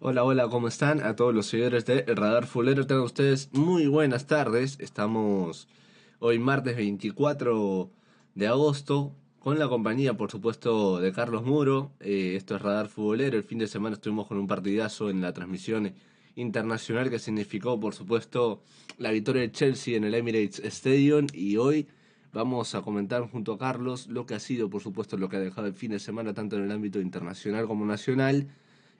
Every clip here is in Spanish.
Hola, hola, ¿cómo están? A todos los seguidores de Radar Fulero, tengan ustedes muy buenas tardes. Estamos hoy martes 24 de agosto con la compañía, por supuesto, de Carlos Muro. Eh, esto es Radar Futbolero. El fin de semana estuvimos con un partidazo en la transmisión internacional que significó, por supuesto, la victoria de Chelsea en el Emirates Stadium y hoy vamos a comentar junto a Carlos lo que ha sido, por supuesto, lo que ha dejado el fin de semana tanto en el ámbito internacional como nacional.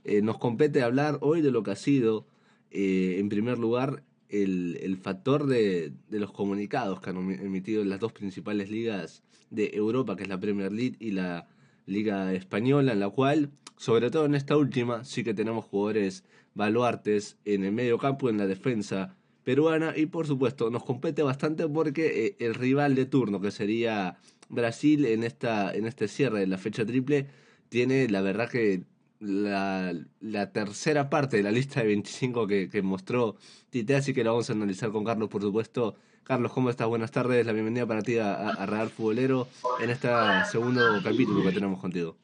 Eh, nos compete hablar hoy de lo que ha sido, eh, en primer lugar, el, el factor de, de, los comunicados que han emitido las dos principales ligas de Europa, que es la Premier League y la Liga Española, en la cual, sobre todo en esta última, sí que tenemos jugadores baluartes en el medio campo, en la defensa peruana y por supuesto nos compete bastante porque eh, el rival de turno que sería Brasil en esta en este cierre de la fecha triple tiene la verdad que la, la tercera parte de la lista de 25 que, que mostró Tite, así que lo vamos a analizar con Carlos, por supuesto. Carlos, ¿cómo estás? Buenas tardes, la bienvenida para ti a, a Real Futbolero en este segundo capítulo que tenemos contigo.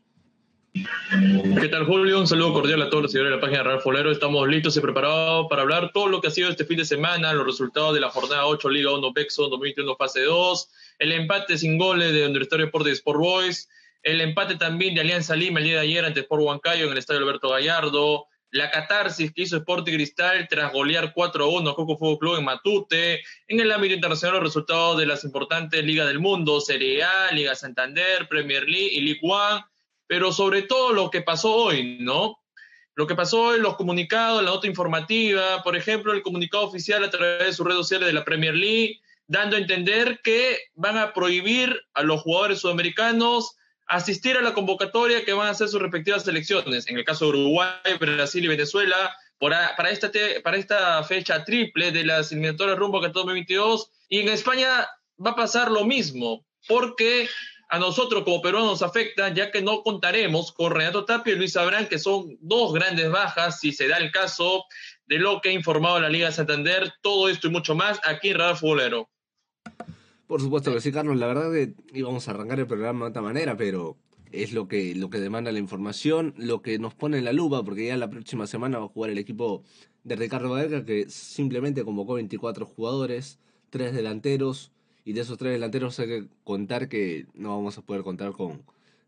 ¿Qué tal, Julio? Un saludo cordial a todos los seguidores de la página de Real Futbolero. Estamos listos y preparados para hablar todo lo que ha sido este fin de semana, los resultados de la jornada 8 Liga 1 Bexo 2021 fase 2, el empate sin goles de Universitario Sport de Sport Boys, el empate también de Alianza Lima el día de ayer ante Sport Huancayo en el estadio Alberto Gallardo, la catarsis que hizo Sporting Cristal tras golear 4-1 a Coco Fútbol Club en Matute, en el ámbito internacional los resultados de las importantes ligas del mundo, Serie A, Liga Santander, Premier League y League One, pero sobre todo lo que pasó hoy, ¿no? Lo que pasó hoy, los comunicados, la nota informativa, por ejemplo, el comunicado oficial a través de sus redes sociales de la Premier League, dando a entender que van a prohibir a los jugadores sudamericanos asistir a la convocatoria que van a hacer sus respectivas selecciones. En el caso de Uruguay, Brasil y Venezuela, para, esta, para esta fecha triple de las eliminatorias rumbo a 2022. Y en España va a pasar lo mismo, porque a nosotros como peruanos nos afecta, ya que no contaremos con Renato Tapia y Luis Abrán, que son dos grandes bajas, si se da el caso de lo que ha informado la Liga de Santander. Todo esto y mucho más aquí en Radar Futbolero. Por supuesto que sí, Carlos. La verdad que íbamos a arrancar el programa de otra manera, pero es lo que, lo que demanda la información, lo que nos pone en la lupa, porque ya la próxima semana va a jugar el equipo de Ricardo Gadeca, que simplemente convocó 24 jugadores, tres delanteros, y de esos tres delanteros hay que contar que no vamos a poder contar con,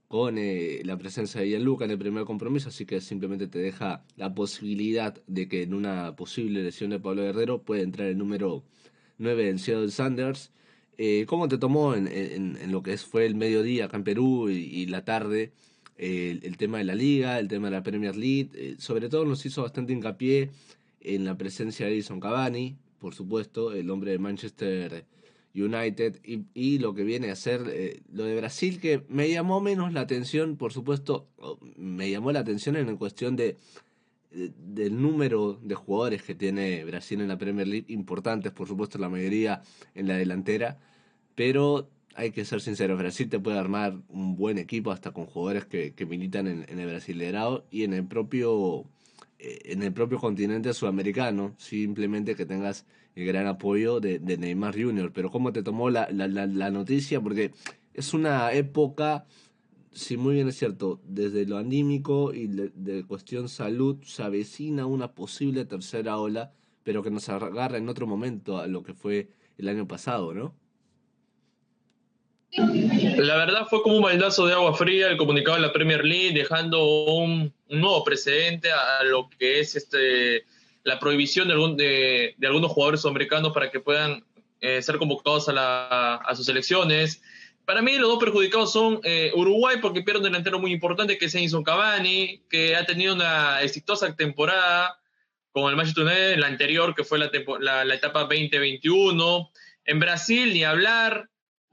con eh, la presencia de Gianluca en el primer compromiso, así que simplemente te deja la posibilidad de que en una posible lesión de Pablo Guerrero puede entrar el número 9 en Seattle Sanders eh, ¿Cómo te tomó en, en, en, lo que fue el mediodía acá en Perú y, la tarde eh, el, tema de la liga, el tema de la Premier League? Eh, sobre todo nos hizo bastante hincapié en la presencia de Edison Cavani, por supuesto, el hombre de Manchester United, y, y lo que viene a ser eh, lo de Brasil, que me llamó menos la atención, por supuesto, me llamó la atención en cuestión de del número de jugadores que tiene Brasil en la Premier League, importantes por supuesto la mayoría en la delantera, pero hay que ser sinceros, Brasil te puede armar un buen equipo hasta con jugadores que, militan en, en, el Brasilerado y en el propio eh, en el propio continente sudamericano, simplemente que tengas el gran apoyo de, Neymar Jr. Pero ¿cómo te tomó la, la, la noticia? Porque es una época sí, muy bien es cierto, desde lo anímico y de, cuestión salud se avecina una posible tercera ola, pero que nos agarra en otro momento a lo que fue el año pasado, ¿no? La verdad fue como un baldazo de agua fría el comunicado de la Premier League, dejando un, nuevo precedente a lo que es este la prohibición de, algún, de, algunos jugadores americanos para que puedan eh, ser convocados a, la, a sus selecciones. Para mí los dos perjudicados son eh, Uruguay porque pierde un delantero muy importante que es Edison Cavani, que ha tenido una exitosa temporada con el Manchester United, la anterior que fue la, la, la etapa 2021. En Brasil ni hablar,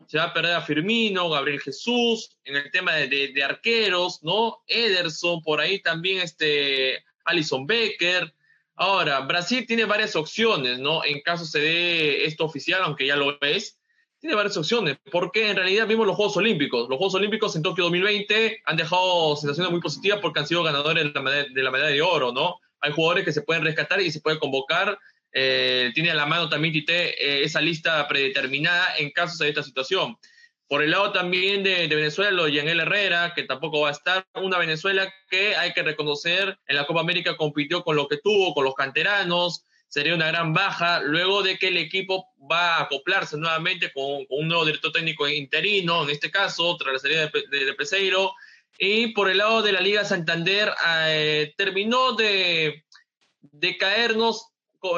se va a perder a Firmino, Gabriel Jesús, en el tema de, arqueros, ¿no? Ederson, por ahí también este Alison Becker. Ahora, Brasil tiene varias opciones, ¿no? En caso se dé esto oficial, aunque ya lo es, tiene varias opciones, porque en realidad vimos los Juegos Olímpicos. Los Juegos Olímpicos en Tokio 2020 han dejado sensaciones muy positivas porque han sido ganadores de la medalla de, oro, ¿no? Hay jugadores que se pueden rescatar y se pueden convocar. Eh, tiene a la mano también Tite eh, esa lista predeterminada en caso de esta situación. Por el lado también de, Venezuela, de Yangel Herrera, que tampoco va a estar. Una Venezuela que hay que reconocer, en la Copa América compitió con lo que tuvo, con los canteranos, sería una gran baja, luego de que el equipo va a acoplarse nuevamente con, un nuevo director técnico interino, en este caso, tras la salida de, de, Peseiro. Y por el lado de la Liga Santander, eh, terminó de, de caernos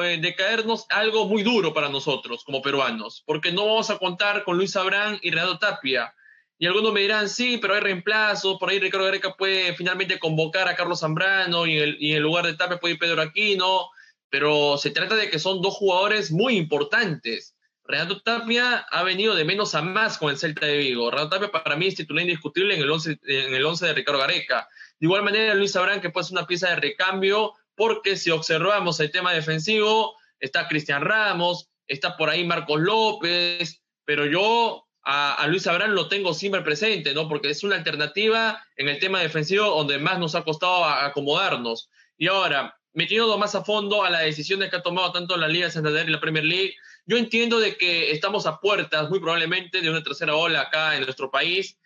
eh, de caernos algo muy duro para nosotros como peruanos, porque no vamos a contar con Luis Abrán y Renato Tapia. Y algunos me dirán, sí, pero hay reemplazo, por ahí Ricardo Gareca puede finalmente convocar a Carlos Zambrano y, en el lugar de Tapia puede ir Pedro Aquino, pero se trata de que son dos jugadores muy importantes. Renato Tapia ha venido de menos a más con el Celta de Vigo. Renato Tapia para mí es titular indiscutible en el 11 en el once de Ricardo Gareca. De igual manera, Luis Abrán, que puede ser una pieza de recambio, porque si observamos el tema defensivo, está Cristian Ramos, está por ahí Marcos López, pero yo a, Luis Abrán lo tengo siempre presente, ¿no? Porque es una alternativa en el tema defensivo donde más nos ha costado acomodarnos. Y ahora, metiendo más a fondo a las decisiones que ha tomado tanto la Liga Santander y la Premier League, yo entiendo de que estamos a puertas, muy probablemente, de una tercera ola acá en nuestro país.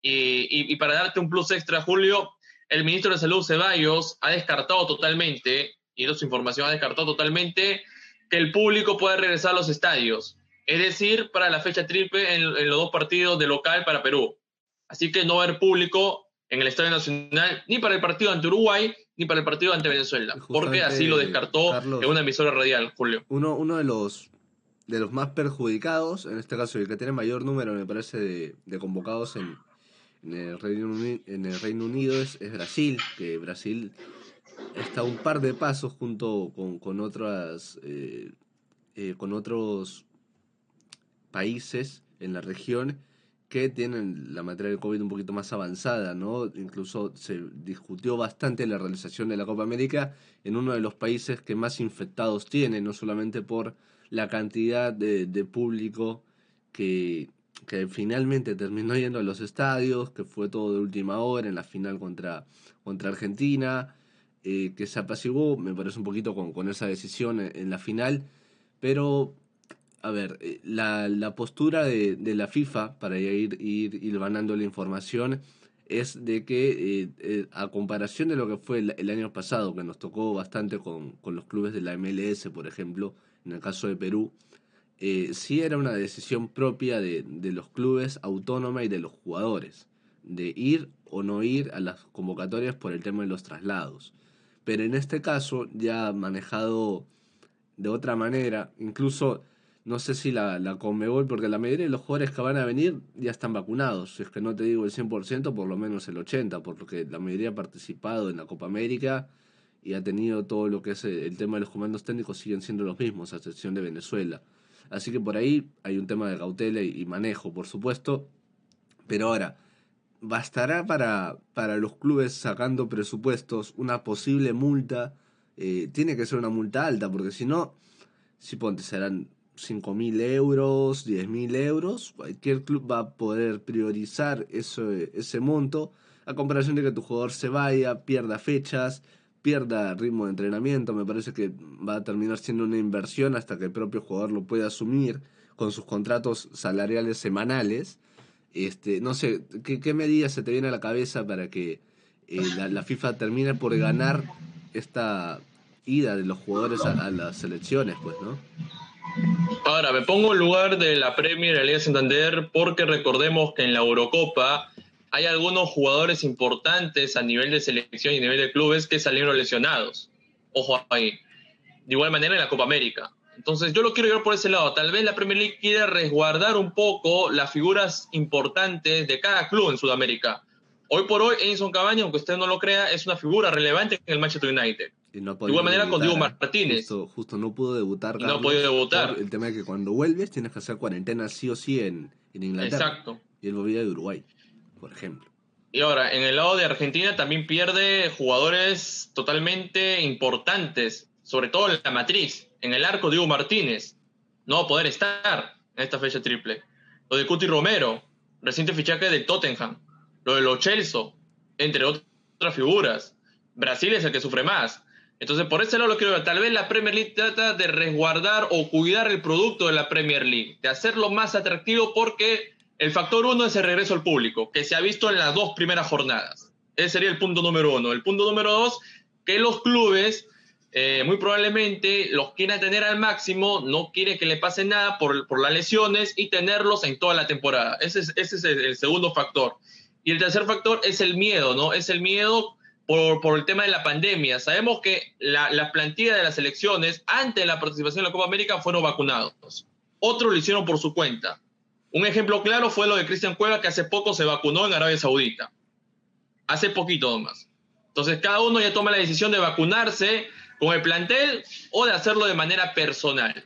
Y, para darte un plus extra, Julio, el ministro de Salud Ceballos ha descartado totalmente, y su información ha descartado totalmente, que el público pueda regresar a los estadios. Es decir, para la fecha triple en, los dos partidos de local para Perú. Así que no va a haber público en el Estadio Nacional ni para el partido ante Uruguay ni para el partido ante Venezuela, porque así lo descartó en una emisora radial, Julio. Uno, uno de los de los más perjudicados, en este caso el que tiene mayor número, me parece, de convocados en, en el Reino Unido, en el Reino Unido es, Brasil, que Brasil está un par de pasos junto con, otras eh, eh, con otros países en la región que tienen la materia del COVID un poquito más avanzada, ¿no? Incluso se discutió bastante la realización de la Copa América en uno de los países que más infectados tiene, no solamente por la cantidad de público que, que finalmente terminó yendo a los estadios, que fue todo de última hora en la final contra, contra Argentina, eh, que se apaciguó, me parece un poquito con, con esa decisión en, la final, pero, a ver, eh, la, la postura de, de, la FIFA, para ir, ir, la información, es de que eh, a comparación de lo que fue el, año pasado, que nos tocó bastante con, con los clubes de la MLS, por ejemplo, en el caso de Perú, eh, sí era una decisión propia de, los clubes autónoma y de los jugadores, de ir o no ir a las convocatorias por el tema de los traslados. Pero en este caso ya manejado de otra manera, incluso no sé si la, la Conmebol, porque la mayoría de los jugadores que van a venir ya están vacunados, si es que no te digo el 100%, por lo menos el 80%, porque la mayoría ha participado en la Copa América y ha tenido todo lo que es el tema de los comandos técnicos, siguen siendo los mismos, a excepción de Venezuela. Así que por ahí hay un tema de cautela y, manejo, por supuesto. Pero ahora, ¿bastará para, para los clubes sacando presupuestos una posible multa? Eh, tiene que ser una multa alta, porque si no, si ponte, serán 5.000 euros, 10.000 euros, cualquier club va a poder priorizar ese, ese monto a comparación de que tu jugador se vaya, pierda fechas, pierda ritmo de entrenamiento, me parece que va a terminar siendo una inversión hasta que el propio jugador lo pueda asumir con sus contratos salariales semanales. Este, no sé, ¿qué, medidas se te viene a la cabeza para que eh, la, FIFA termine por ganar esta ida de los jugadores a, las selecciones, pues, ¿no? Ahora, me pongo en lugar de la Premier Liga Santander porque recordemos que en la Eurocopa hay algunos jugadores importantes a nivel de selección y a nivel de clubes que salieron lesionados. Ojo ahí. De igual manera en la Copa América. Entonces yo lo quiero ver por ese lado. Tal vez la Premier League quiera resguardar un poco las figuras importantes de cada club en Sudamérica. Hoy por hoy, Edison Cabaña, aunque usted no lo crea, es una figura relevante en el Manchester United. De igual manera con Diego Martínez. Justo, no pudo debutar. no pudo debutar. El tema es que cuando vuelves tienes que hacer cuarentena sí o sí en, en Inglaterra. Exacto. Y él volvía de Uruguay por ejemplo. Y ahora, en el lado de Argentina también pierde jugadores totalmente importantes, sobre todo en la matriz. En el arco, Diego Martínez no va a poder estar en esta fecha triple. Lo de Cuti Romero, reciente fichaje del Tottenham. Lo de Lo Celso, entre otras figuras. Brasil es el que sufre más. Entonces, por ese lado lo quiero ver. Tal vez la Premier League trata de resguardar o cuidar el producto de la Premier League, de hacerlo más atractivo porque El factor uno es el regreso al público, que se ha visto en las dos primeras jornadas. Ese sería el punto número uno. El punto número dos, que los clubes eh, muy probablemente los quieran tener al máximo, no quiere que le pase nada por, por las lesiones y tenerlos en toda la temporada. Ese es, ese es el, segundo factor. Y el tercer factor es el miedo, ¿no? Es el miedo por, el tema de la pandemia. Sabemos que la, la plantilla de las elecciones, antes de la participación en la Copa América, fueron vacunados. Otros lo hicieron por su cuenta. Un ejemplo claro fue lo de Cristian Cueva, que hace poco se vacunó en Arabia Saudita. Hace poquito nomás. Entonces, cada uno ya toma la decisión de vacunarse con el plantel o de hacerlo de manera personal.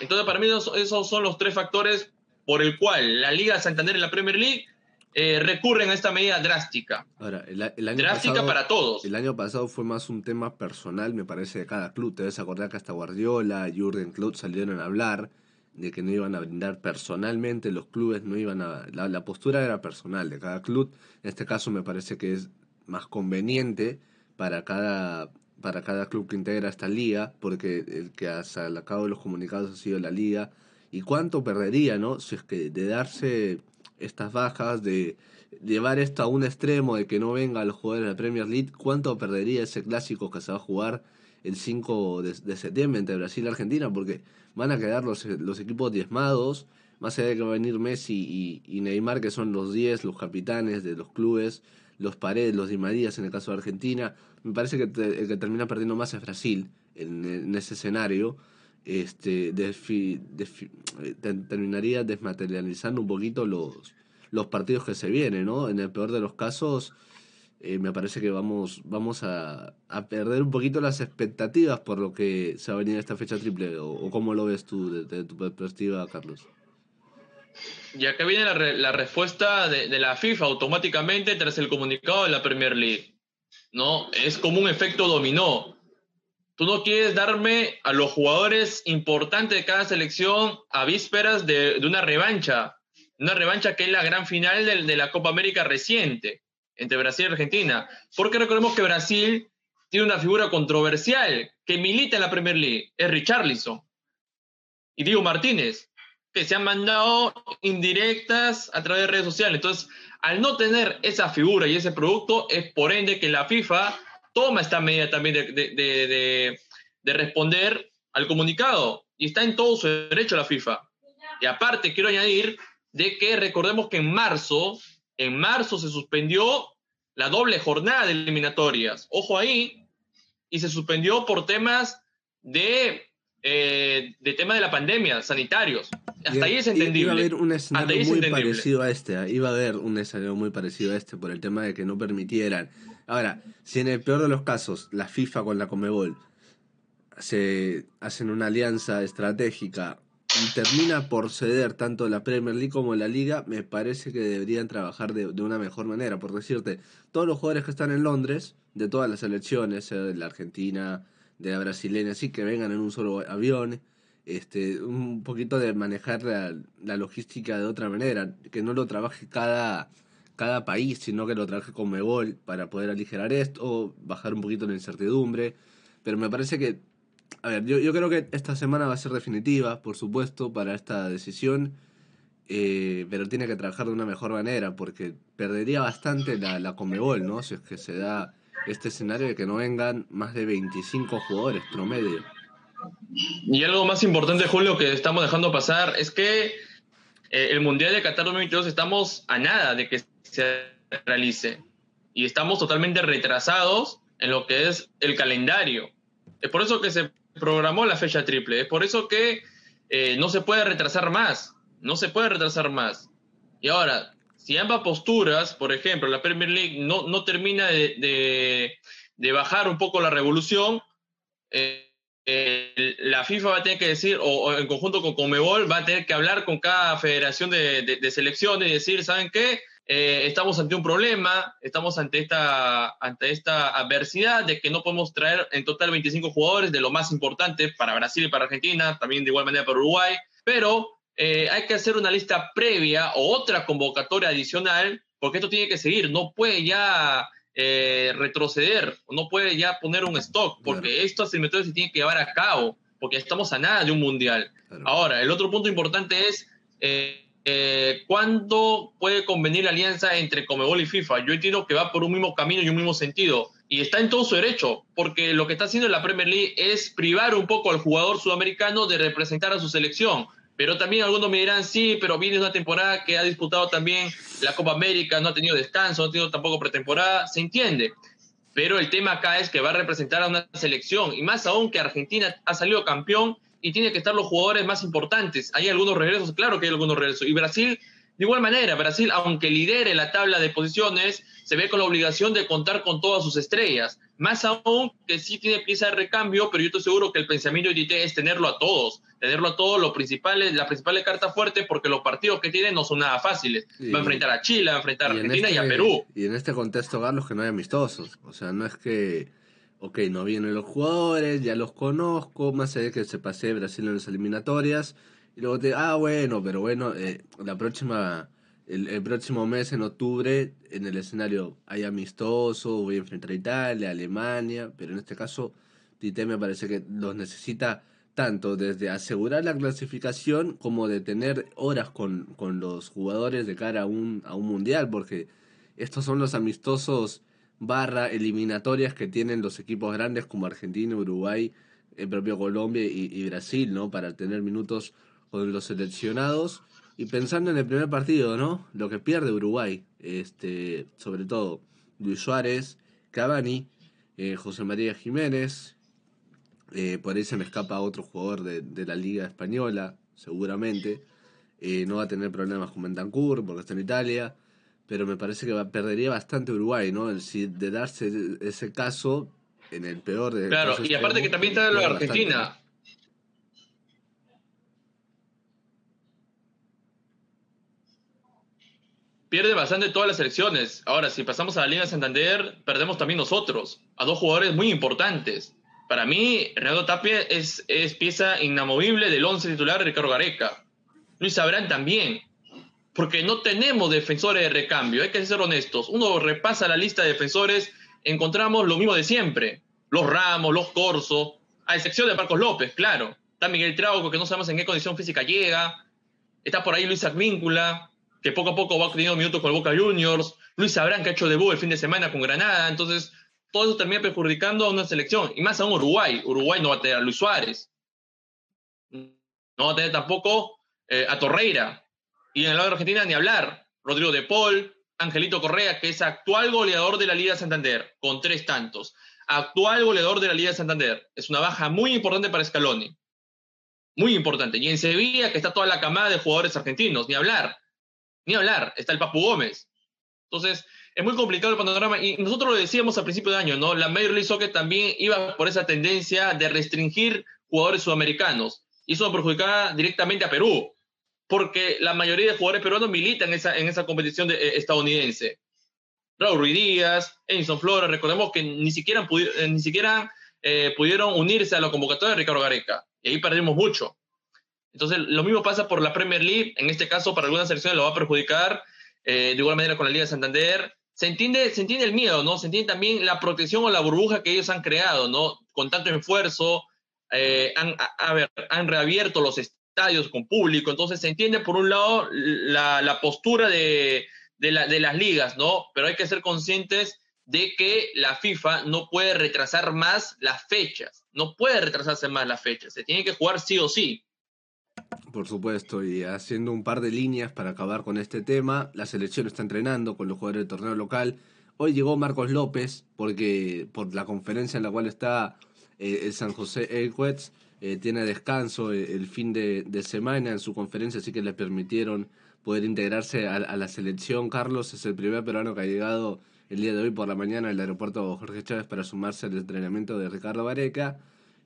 Entonces, para mí esos, son los tres factores por el cual la Liga Santander y la Premier League eh, recurren a esta medida drástica. Ahora, el, año drástica para todos. El año pasado fue más un tema personal, me parece, de cada club. Te debes acordar que hasta Guardiola, Jurgen Klopp salieron a hablar de que no iban a brindar personalmente, los clubes no iban a... La, la postura era personal de cada club. En este caso me parece que es más conveniente para cada para cada club que integra esta liga, porque el que ha sacado los comunicados ha sido la liga. ¿Y cuánto perdería, no? Si es que de darse estas bajas, de llevar esto a un extremo, de que no venga los jugadores de la Premier League, ¿cuánto perdería ese clásico que se va a jugar el 5 de, septiembre entre Brasil y Argentina? Porque van a quedar los, los equipos diezmados, más allá de que va a venir Messi y, y Neymar, que son los 10, los capitanes de los clubes los Paredes, los Di Marías en el caso de Argentina. Me parece que el que termina perdiendo más es Brasil en, ese escenario. Este, terminaría desmaterializando un poquito los, los partidos que se vienen, ¿no? En el peor de los casos, eh, me parece que vamos, vamos a, perder un poquito las expectativas por lo que se va a venir esta fecha triple. ¿O, cómo lo ves tú desde tu perspectiva, Carlos? Y acá viene la, respuesta de, la FIFA automáticamente tras el comunicado de la Premier League. ¿no? Es como un efecto dominó. Tú no quieres darme a los jugadores importantes de cada selección a vísperas de, una revancha. Una revancha que es la gran final de, la Copa América reciente entre Brasil y Argentina. Porque recordemos que Brasil tiene una figura controversial que milita en la Premier League. Es Richarlison. Y Diego Martínez que se han mandado indirectas a través de redes sociales. Entonces, al no tener esa figura y ese producto, es por ende que la FIFA toma esta medida también de, responder al comunicado. Y está en todo su derecho la FIFA. Y aparte, quiero añadir de que recordemos que en marzo, en marzo se suspendió la doble jornada de eliminatorias. Ojo ahí. Y se suspendió por temas de eh, de tema de la pandemia, sanitarios. Hasta ahí es entendible. Iba a haber un escenario muy parecido a este. ¿eh? Iba a haber un escenario muy parecido a este por el tema de que no permitieran. Ahora, si en el peor de los casos la FIFA con la Comebol se hacen una alianza estratégica y termina por ceder tanto la Premier League como la Liga, me parece que deberían trabajar de, una mejor manera. Por decirte, todos los jugadores que están en Londres, de todas las selecciones, de la Argentina, de la brasileña, así que vengan en un solo avión, este, un poquito de manejar la, logística de otra manera, que no lo trabaje cada, cada país, sino que lo trabaje con Mebol para poder aligerar esto, bajar un poquito la incertidumbre, pero me parece que, a ver, yo, yo creo que esta semana va a ser definitiva, por supuesto, para esta decisión, eh, pero tiene que trabajar de una mejor manera, porque perdería bastante la, la Comebol, ¿no? Si es que se da este escenario de que no vengan más de 25 jugadores promedio. Y algo más importante, Julio, que estamos dejando pasar es que eh, el Mundial de Qatar 2022 estamos a nada de que se realice y estamos totalmente retrasados en lo que es el calendario. Es por eso que se programó la fecha triple, es por eso que eh, no se puede retrasar más, no se puede retrasar más. Y ahora, si ambas posturas, por ejemplo, la Premier League no, no termina de, bajar un poco la revolución, eh, eh, la FIFA va a tener que decir, o, en conjunto con Comebol, va a tener que hablar con cada federación de, de, selecciones y decir, ¿saben qué? Eh, estamos ante un problema, estamos ante esta, ante esta adversidad de que no podemos traer en total 25 jugadores de lo más importante para Brasil y para Argentina, también de igual manera para Uruguay, pero eh, hay que hacer una lista previa o otra convocatoria adicional, porque esto tiene que seguir, no puede ya eh, retroceder, no puede ya poner un stock, porque esto estos método se tiene que llevar a cabo, porque estamos a nada de un mundial. Ahora, el otro punto importante es, eh, eh, ¿cuándo puede convenir la alianza entre Comebol y FIFA? Yo entiendo que va por un mismo camino y un mismo sentido. Y está en todo su derecho, porque lo que está haciendo la Premier League es privar un poco al jugador sudamericano de representar a su selección. Pero también algunos me dirán, sí, pero viene una temporada que ha disputado también la Copa América, no ha tenido descanso, no ha tenido tampoco pretemporada, se entiende. Pero el tema acá es que va a representar a una selección, y más aún que Argentina ha salido campeón y tiene que estar los jugadores más importantes. Hay algunos regresos, claro que hay algunos regresos. Y Brasil, de igual manera, Brasil, aunque lidere la tabla de posiciones, se ve con la obligación de contar con todas sus estrellas. Más aún que sí tiene pieza de recambio, pero yo estoy seguro que el pensamiento de IT es tenerlo a todos, tenerlo a todos, lo principales, la principal carta fuerte, porque los partidos que tiene no son nada fáciles. va a enfrentar a Chile, va a enfrentar a Argentina y a este Perú. Y en este contexto, Carlos, que no hay amistosos. O sea, no es que ok, no vienen los jugadores, ya los conozco, más allá de que se pase Brasil en las eliminatorias, y luego te, ah, bueno, pero bueno, eh, la próxima, el, próximo mes, en octubre, en el escenario hay amistoso, voy a enfrentar a Italia, Alemania, pero en este caso, Tite me parece que los necesita tanto desde asegurar la clasificación como de tener horas con, con los jugadores de cara a un, a un mundial, porque estos son los amistosos barra eliminatorias que tienen los equipos grandes como Argentina, Uruguay, el propio Colombia y, Brasil, ¿no? Para tener minutos con los seleccionados. Y pensando en el primer partido, ¿no? Lo que pierde Uruguay, este, sobre todo Luis Suárez, Cavani, eh, José María Jiménez, eh, por ahí se me escapa otro jugador de, la Liga Española, seguramente. Eh, no va a tener problemas con Bentancur porque está en Italia pero me parece que perdería bastante Uruguay, ¿no? Si de darse ese caso, en el peor de Claro, y aparte que también está lo de Argentina. Pierde bastante todas las elecciones. Ahora, si pasamos a la Liga Santander, perdemos también nosotros, a dos jugadores muy importantes. Para mí, Renato Tapia es, es pieza inamovible del once titular de Ricardo Gareca. Luis Abrán también porque no tenemos defensores de recambio, hay que ser honestos. Uno repasa la lista de defensores, encontramos lo mismo de siempre. Los Ramos, los Corso, a excepción de Marcos López, claro. Está Miguel Trauco, que no sabemos en qué condición física llega. Está por ahí Luis Advíncula, que poco a poco va teniendo minutos con el Boca Juniors. Luis Abrán, que ha hecho debut el fin de semana con Granada. Entonces, todo eso termina perjudicando a una selección. Y más aún Uruguay. Uruguay no va a tener a Luis Suárez. No va a tener tampoco eh, a Torreira. Y en el lado de Argentina ni hablar. Rodrigo de Paul, Angelito Correa, que es actual goleador de la Liga de Santander, con tres tantos. Actual goleador de la Liga de Santander. Es una baja muy importante para Scaloni. Muy importante. Y en Sevilla, que está toda la camada de jugadores argentinos, ni hablar. Ni hablar. Está el Papu Gómez. Entonces, es muy complicado el panorama. Y nosotros lo decíamos a principio de año, ¿no? La Major League Soccer también iba por esa tendencia de restringir jugadores sudamericanos. Y eso perjudicaba directamente a Perú porque la mayoría de jugadores peruanos militan en esa, en esa competición eh, estadounidense. Raúl Ruiz Díaz, Edison Flores, recordemos que ni siquiera, eh, ni siquiera eh, pudieron unirse a la convocatoria de Ricardo Gareca, y ahí perdimos mucho. Entonces, lo mismo pasa por la Premier League, en este caso para algunas selecciones lo va a perjudicar, de igual manera con la Liga de Santander. Se entiende, se entiende el miedo, ¿no? Se entiende también la protección o la burbuja que ellos han creado, ¿no? Con tanto esfuerzo, han, han reabierto los, estadios con público, entonces se entiende por un lado la, postura de, de, las ligas, ¿no? Pero hay que ser conscientes de que la FIFA no puede retrasar más las fechas, no puede retrasarse más las fechas, se tiene que jugar sí o sí. Por supuesto, y haciendo un par de líneas para acabar con este tema, la selección está entrenando con los jugadores del torneo local. Hoy llegó Marcos López, porque por la conferencia en la cual está eh, el San José Equets, eh, tiene descanso eh, el fin de, semana en su conferencia, así que le permitieron poder integrarse a, la selección. Carlos es el primer peruano que ha llegado el día de hoy por la mañana al aeropuerto Jorge Chávez para sumarse al entrenamiento de Ricardo Vareca.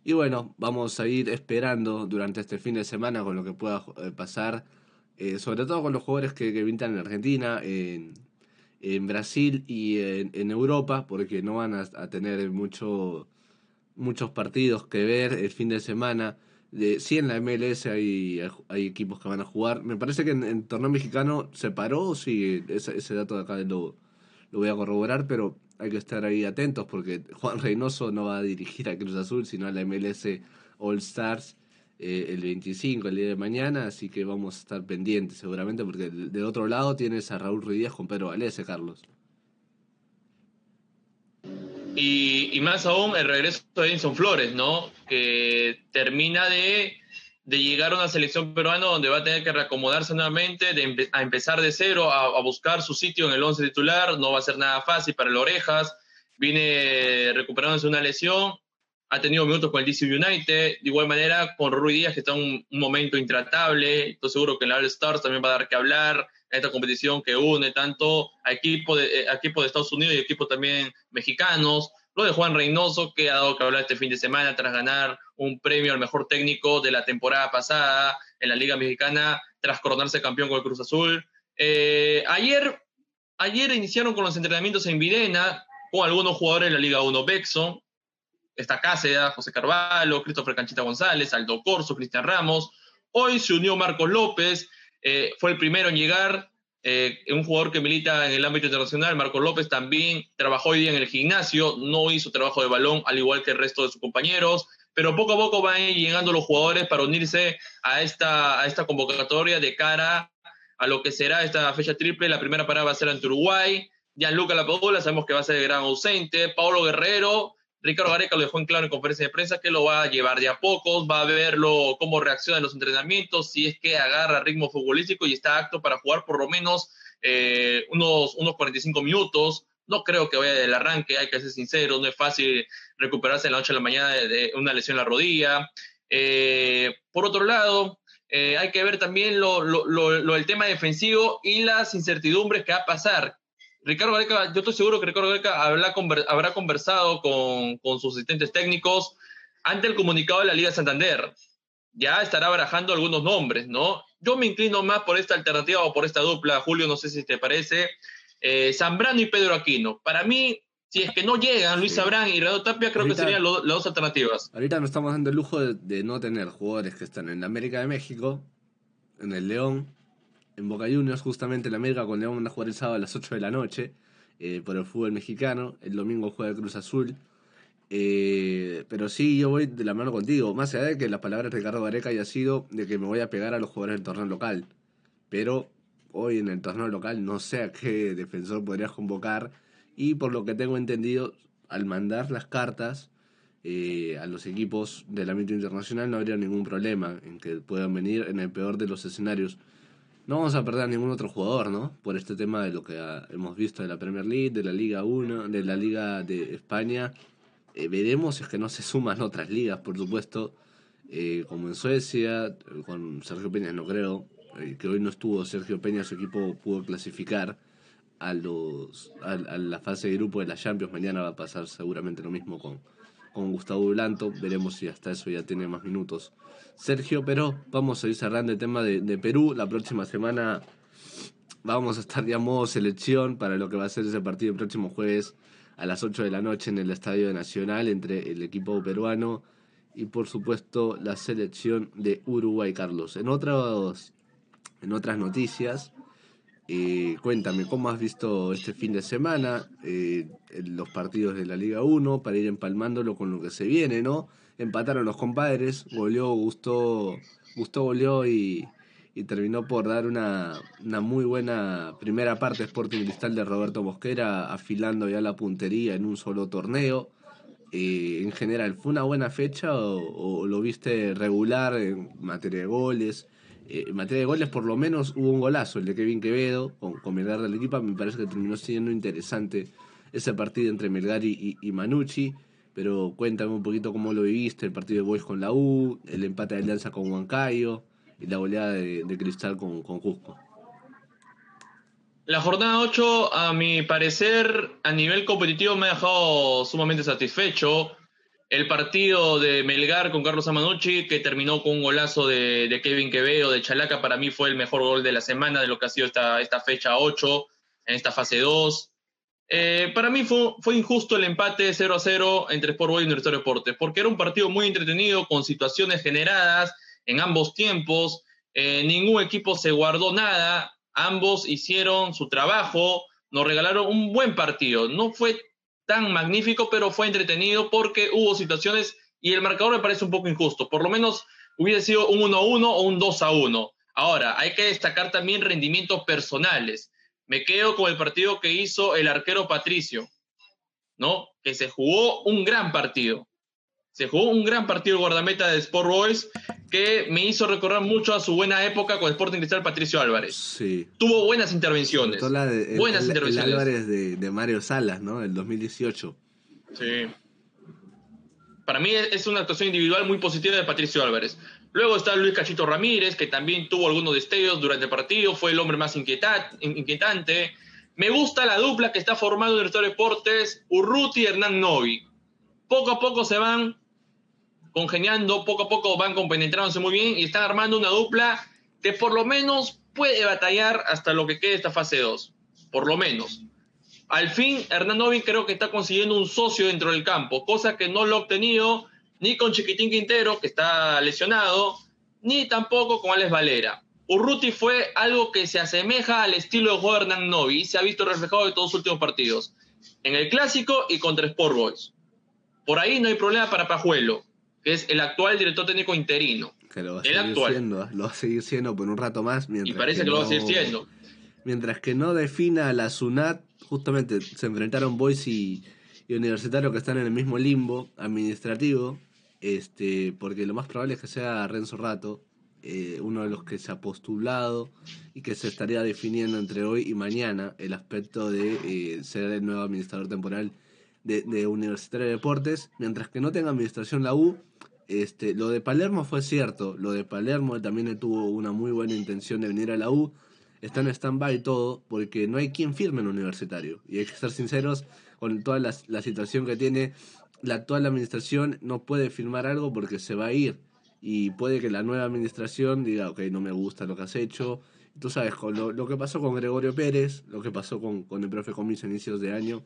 Y bueno, vamos a ir esperando durante este fin de semana con lo que pueda eh, pasar, sobre todo con los jugadores que, que en Argentina, en, en Brasil y en, Europa, porque no van a tener mucho muchos partidos que ver el fin de semana. De, sí, en la MLS hay, hay equipos que van a jugar. Me parece que en, el torneo mexicano se paró, sí, ese, ese dato de acá lo, lo voy a corroborar, pero hay que estar ahí atentos porque Juan Reynoso no va a dirigir a Cruz Azul, sino a la MLS All Stars. eh, el 25, el día de mañana, así que vamos a estar pendientes seguramente, porque del, otro lado tienes a Raúl Ruiz con Pedro Valese, Carlos. Y, más aún el regreso de Edison Flores, ¿no? Que termina de, llegar a una selección peruana donde va a tener que reacomodarse nuevamente, de a empezar de cero, a, buscar su sitio en el once titular. No va a ser nada fácil para el Orejas. Viene recuperándose una lesión ha tenido minutos con el DC United, de igual manera con Rui Díaz, que está en un, momento intratable. Estoy seguro que en la All Stars también va a dar que hablar esta competición que une tanto a equipos de, eh, equipo de Estados Unidos y equipos también mexicanos. Lo de Juan Reynoso, que ha dado que hablar este fin de semana tras ganar un premio al mejor técnico de la temporada pasada en la Liga Mexicana, tras coronarse campeón con el Cruz Azul. Eh, ayer, ayer iniciaron con los entrenamientos en Virena con algunos jugadores de la Liga 1 Bexo, está Cáceres, José Carvalho, Christopher Canchita González, Aldo Corso, Cristian Ramos. Hoy se unió Marcos López, eh, fue el primero en llegar, eh, un jugador que milita en el ámbito internacional. Marcos López también trabajó hoy día en el gimnasio, no hizo trabajo de balón, al igual que el resto de sus compañeros, pero poco a poco van llegando los jugadores para unirse a esta, convocatoria de cara a lo que será esta fecha triple. La primera parada va a ser ante Uruguay. Gianluca Lapadula, sabemos que va a ser el gran ausente. Paulo Guerrero, Ricardo Gareca lo dejó en claro en conferencia de prensa que lo va a llevar de a pocos, va a verlo cómo reacciona en los entrenamientos, si es que agarra ritmo futbolístico y está apto para jugar por lo menos eh, unos, unos 45 minutos. No creo que vaya del arranque, hay que ser sincero, no es fácil recuperarse en la noche de la mañana de, una lesión en la rodilla. Eh, por otro lado, eh, hay que ver también lo, lo, tema defensivo y las incertidumbres que va a pasar. Ricardo Gareca, yo estoy seguro que Ricardo Gareca habrá, conversado con, sus asistentes técnicos ante el comunicado de la Liga Santander. Ya estará barajando algunos nombres, ¿no? Yo me inclino más por esta alternativa o por esta dupla, Julio, no sé si te parece. Eh, Zambrano y Pedro Aquino. Para mí, si es que no llegan Luis Zambrano y Renato Tapia, creo que serían las dos alternativas. Ahorita nos estamos dando el lujo de, no tener jugadores que están en la América de México, en el León, en Boca Juniors, justamente la América León van a jugar el sábado a las 8 de la noche eh, por el fútbol mexicano. El domingo juega Cruz Azul. Eh, pero sí, yo voy de la mano contigo. Más allá de que las palabras de Ricardo Gareca haya sido de que me voy a pegar a los jugadores del torneo local. Pero hoy en el torneo local no sé a qué defensor podrías convocar. Y por lo que tengo entendido, al mandar las cartas eh, a los equipos del ámbito internacional no habría ningún problema en que puedan venir en el peor de los escenarios no vamos a perder a ningún otro jugador, ¿no? Por este tema de lo que hemos visto de la Premier League, de la Liga 1, de la Liga de España. Eh, veremos si es que no se suman otras ligas, por supuesto, eh, como en Suecia, con Sergio Peña no creo, eh, que hoy no estuvo Sergio Peña, su equipo pudo clasificar a, los, a, la fase de grupo de la Champions, mañana va a pasar seguramente lo mismo con, con Gustavo Blanto, veremos si hasta eso ya tiene más minutos. Sergio, pero vamos a ir cerrando el tema de, Perú. La próxima semana vamos a estar ya modo selección para lo que va a ser ese partido el próximo jueves a las 8 de la noche en el Estadio Nacional entre el equipo peruano y por supuesto la selección de Uruguay, Carlos. En, otros, en otras noticias, eh, cuéntame, ¿cómo has visto este fin de semana eh, los partidos de la Liga 1 para ir empalmándolo con lo que se viene, ¿no? Empataron los compadres, goleó, gustó, gustó, goleó y, terminó por dar una, muy buena primera parte Sporting Cristal de Roberto Mosquera, afilando ya la puntería en un solo torneo. Eh, en general, ¿fue una buena fecha o lo viste regular en materia de goles? Eh, en materia de goles, por lo menos hubo un golazo, el de Kevin Quevedo, con, con Melgar del equipo. Me parece que terminó siendo interesante ese partido entre Melgar y, Manucci. Pero cuéntame un poquito cómo lo viviste, el partido de Boys con la U, el empate de Alianza con Huancayo y la goleada de, Cristal con, con Cusco. La jornada 8, a mi parecer, a nivel competitivo me ha dejado sumamente satisfecho el partido de Melgar con Carlos Amanucci, que terminó con un golazo de, Kevin Quevedo, de Chalaca, para mí fue el mejor gol de la semana de lo que ha sido esta, esta fecha 8, en esta fase 2. Eh, para mí fue, injusto el empate 0 a 0 entre Sport Boys y Universitario Deportes, porque era un partido muy entretenido, con situaciones generadas en ambos tiempos. Eh, ningún equipo se guardó nada, ambos hicieron su trabajo, nos regalaron un buen partido. No fue tan magnífico, pero fue entretenido porque hubo situaciones y el marcador me parece un poco injusto. Por lo menos hubiese sido un 1-1 o un 2-1. Ahora, hay que destacar también rendimientos personales. Me quedo con el partido que hizo el arquero Patricio, ¿no? Que se jugó un gran partido. Se jugó un gran partido guardameta de Sport Boys que me hizo recordar mucho a su buena época con Sporting Cristal Patricio Álvarez. Sí. Tuvo buenas intervenciones. buenas intervenciones. El Álvarez de, de, Mario Salas, ¿no? El 2018. Sí. Para mí es una actuación individual muy positiva de Patricio Álvarez. Luego está Luis Cachito Ramírez, que también tuvo algunos destellos durante el partido, fue el hombre más inquietante. Me gusta la dupla que está formando el director de deportes, Urruti y Hernán Novi. Poco a poco se van congeniando, poco a poco van compenetrándose muy bien y están armando una dupla que por lo menos puede batallar hasta lo que quede esta fase 2. Por lo menos. Al fin, Hernán Novi creo que está consiguiendo un socio dentro del campo, cosa que no lo ha obtenido ni con Chiquitín Quintero, que está lesionado, ni tampoco con Alex Valera. Urruti fue algo que se asemeja al estilo de juego de Hernán Novi y se ha visto reflejado en todos los últimos partidos, en el Clásico y contra Sport Boys. Por ahí no hay problema para Pajuelo, que es el actual director técnico interino. Que lo va a el actual. Siendo, lo va a seguir siendo por un rato más. y parece que, lo va a seguir siendo. Mientras que no defina la SUNAT, justamente se enfrentaron Boys y, Universitario que están en el mismo limbo administrativo, este, porque lo más probable es que sea Renzo Rato, eh, uno de los que se ha postulado y que se estaría definiendo entre hoy y mañana el aspecto de eh, ser el nuevo administrador temporal de, de Universitario de Deportes, mientras que no tenga administración la U, este, lo de Palermo fue cierto, lo de Palermo también tuvo una muy buena intención de venir a la U, está en stand-by todo, porque no hay quien firme en universitario, y hay que ser sinceros con toda la, la situación que tiene la actual administración, no puede firmar algo porque se va a ir, y puede que la nueva administración diga, ok, no me gusta lo que has hecho, tú sabes, con lo, lo que pasó con Gregorio Pérez, lo que pasó con, con el profe Comis a inicios de año,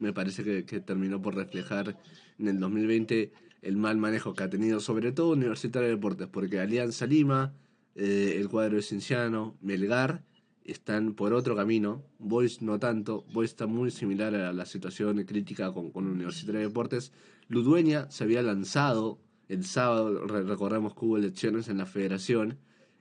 me parece que, terminó por reflejar en el 2020 el mal manejo que ha tenido, sobre todo Universitario de Deportes, porque Alianza Lima, eh, el cuadro de Cinciano, Melgar, están por otro camino. Boys no tanto, Boys está muy similar a la situación crítica con, con Universitario de Deportes. Ludueña se había lanzado el sábado, recordemos que hubo elecciones en la federación,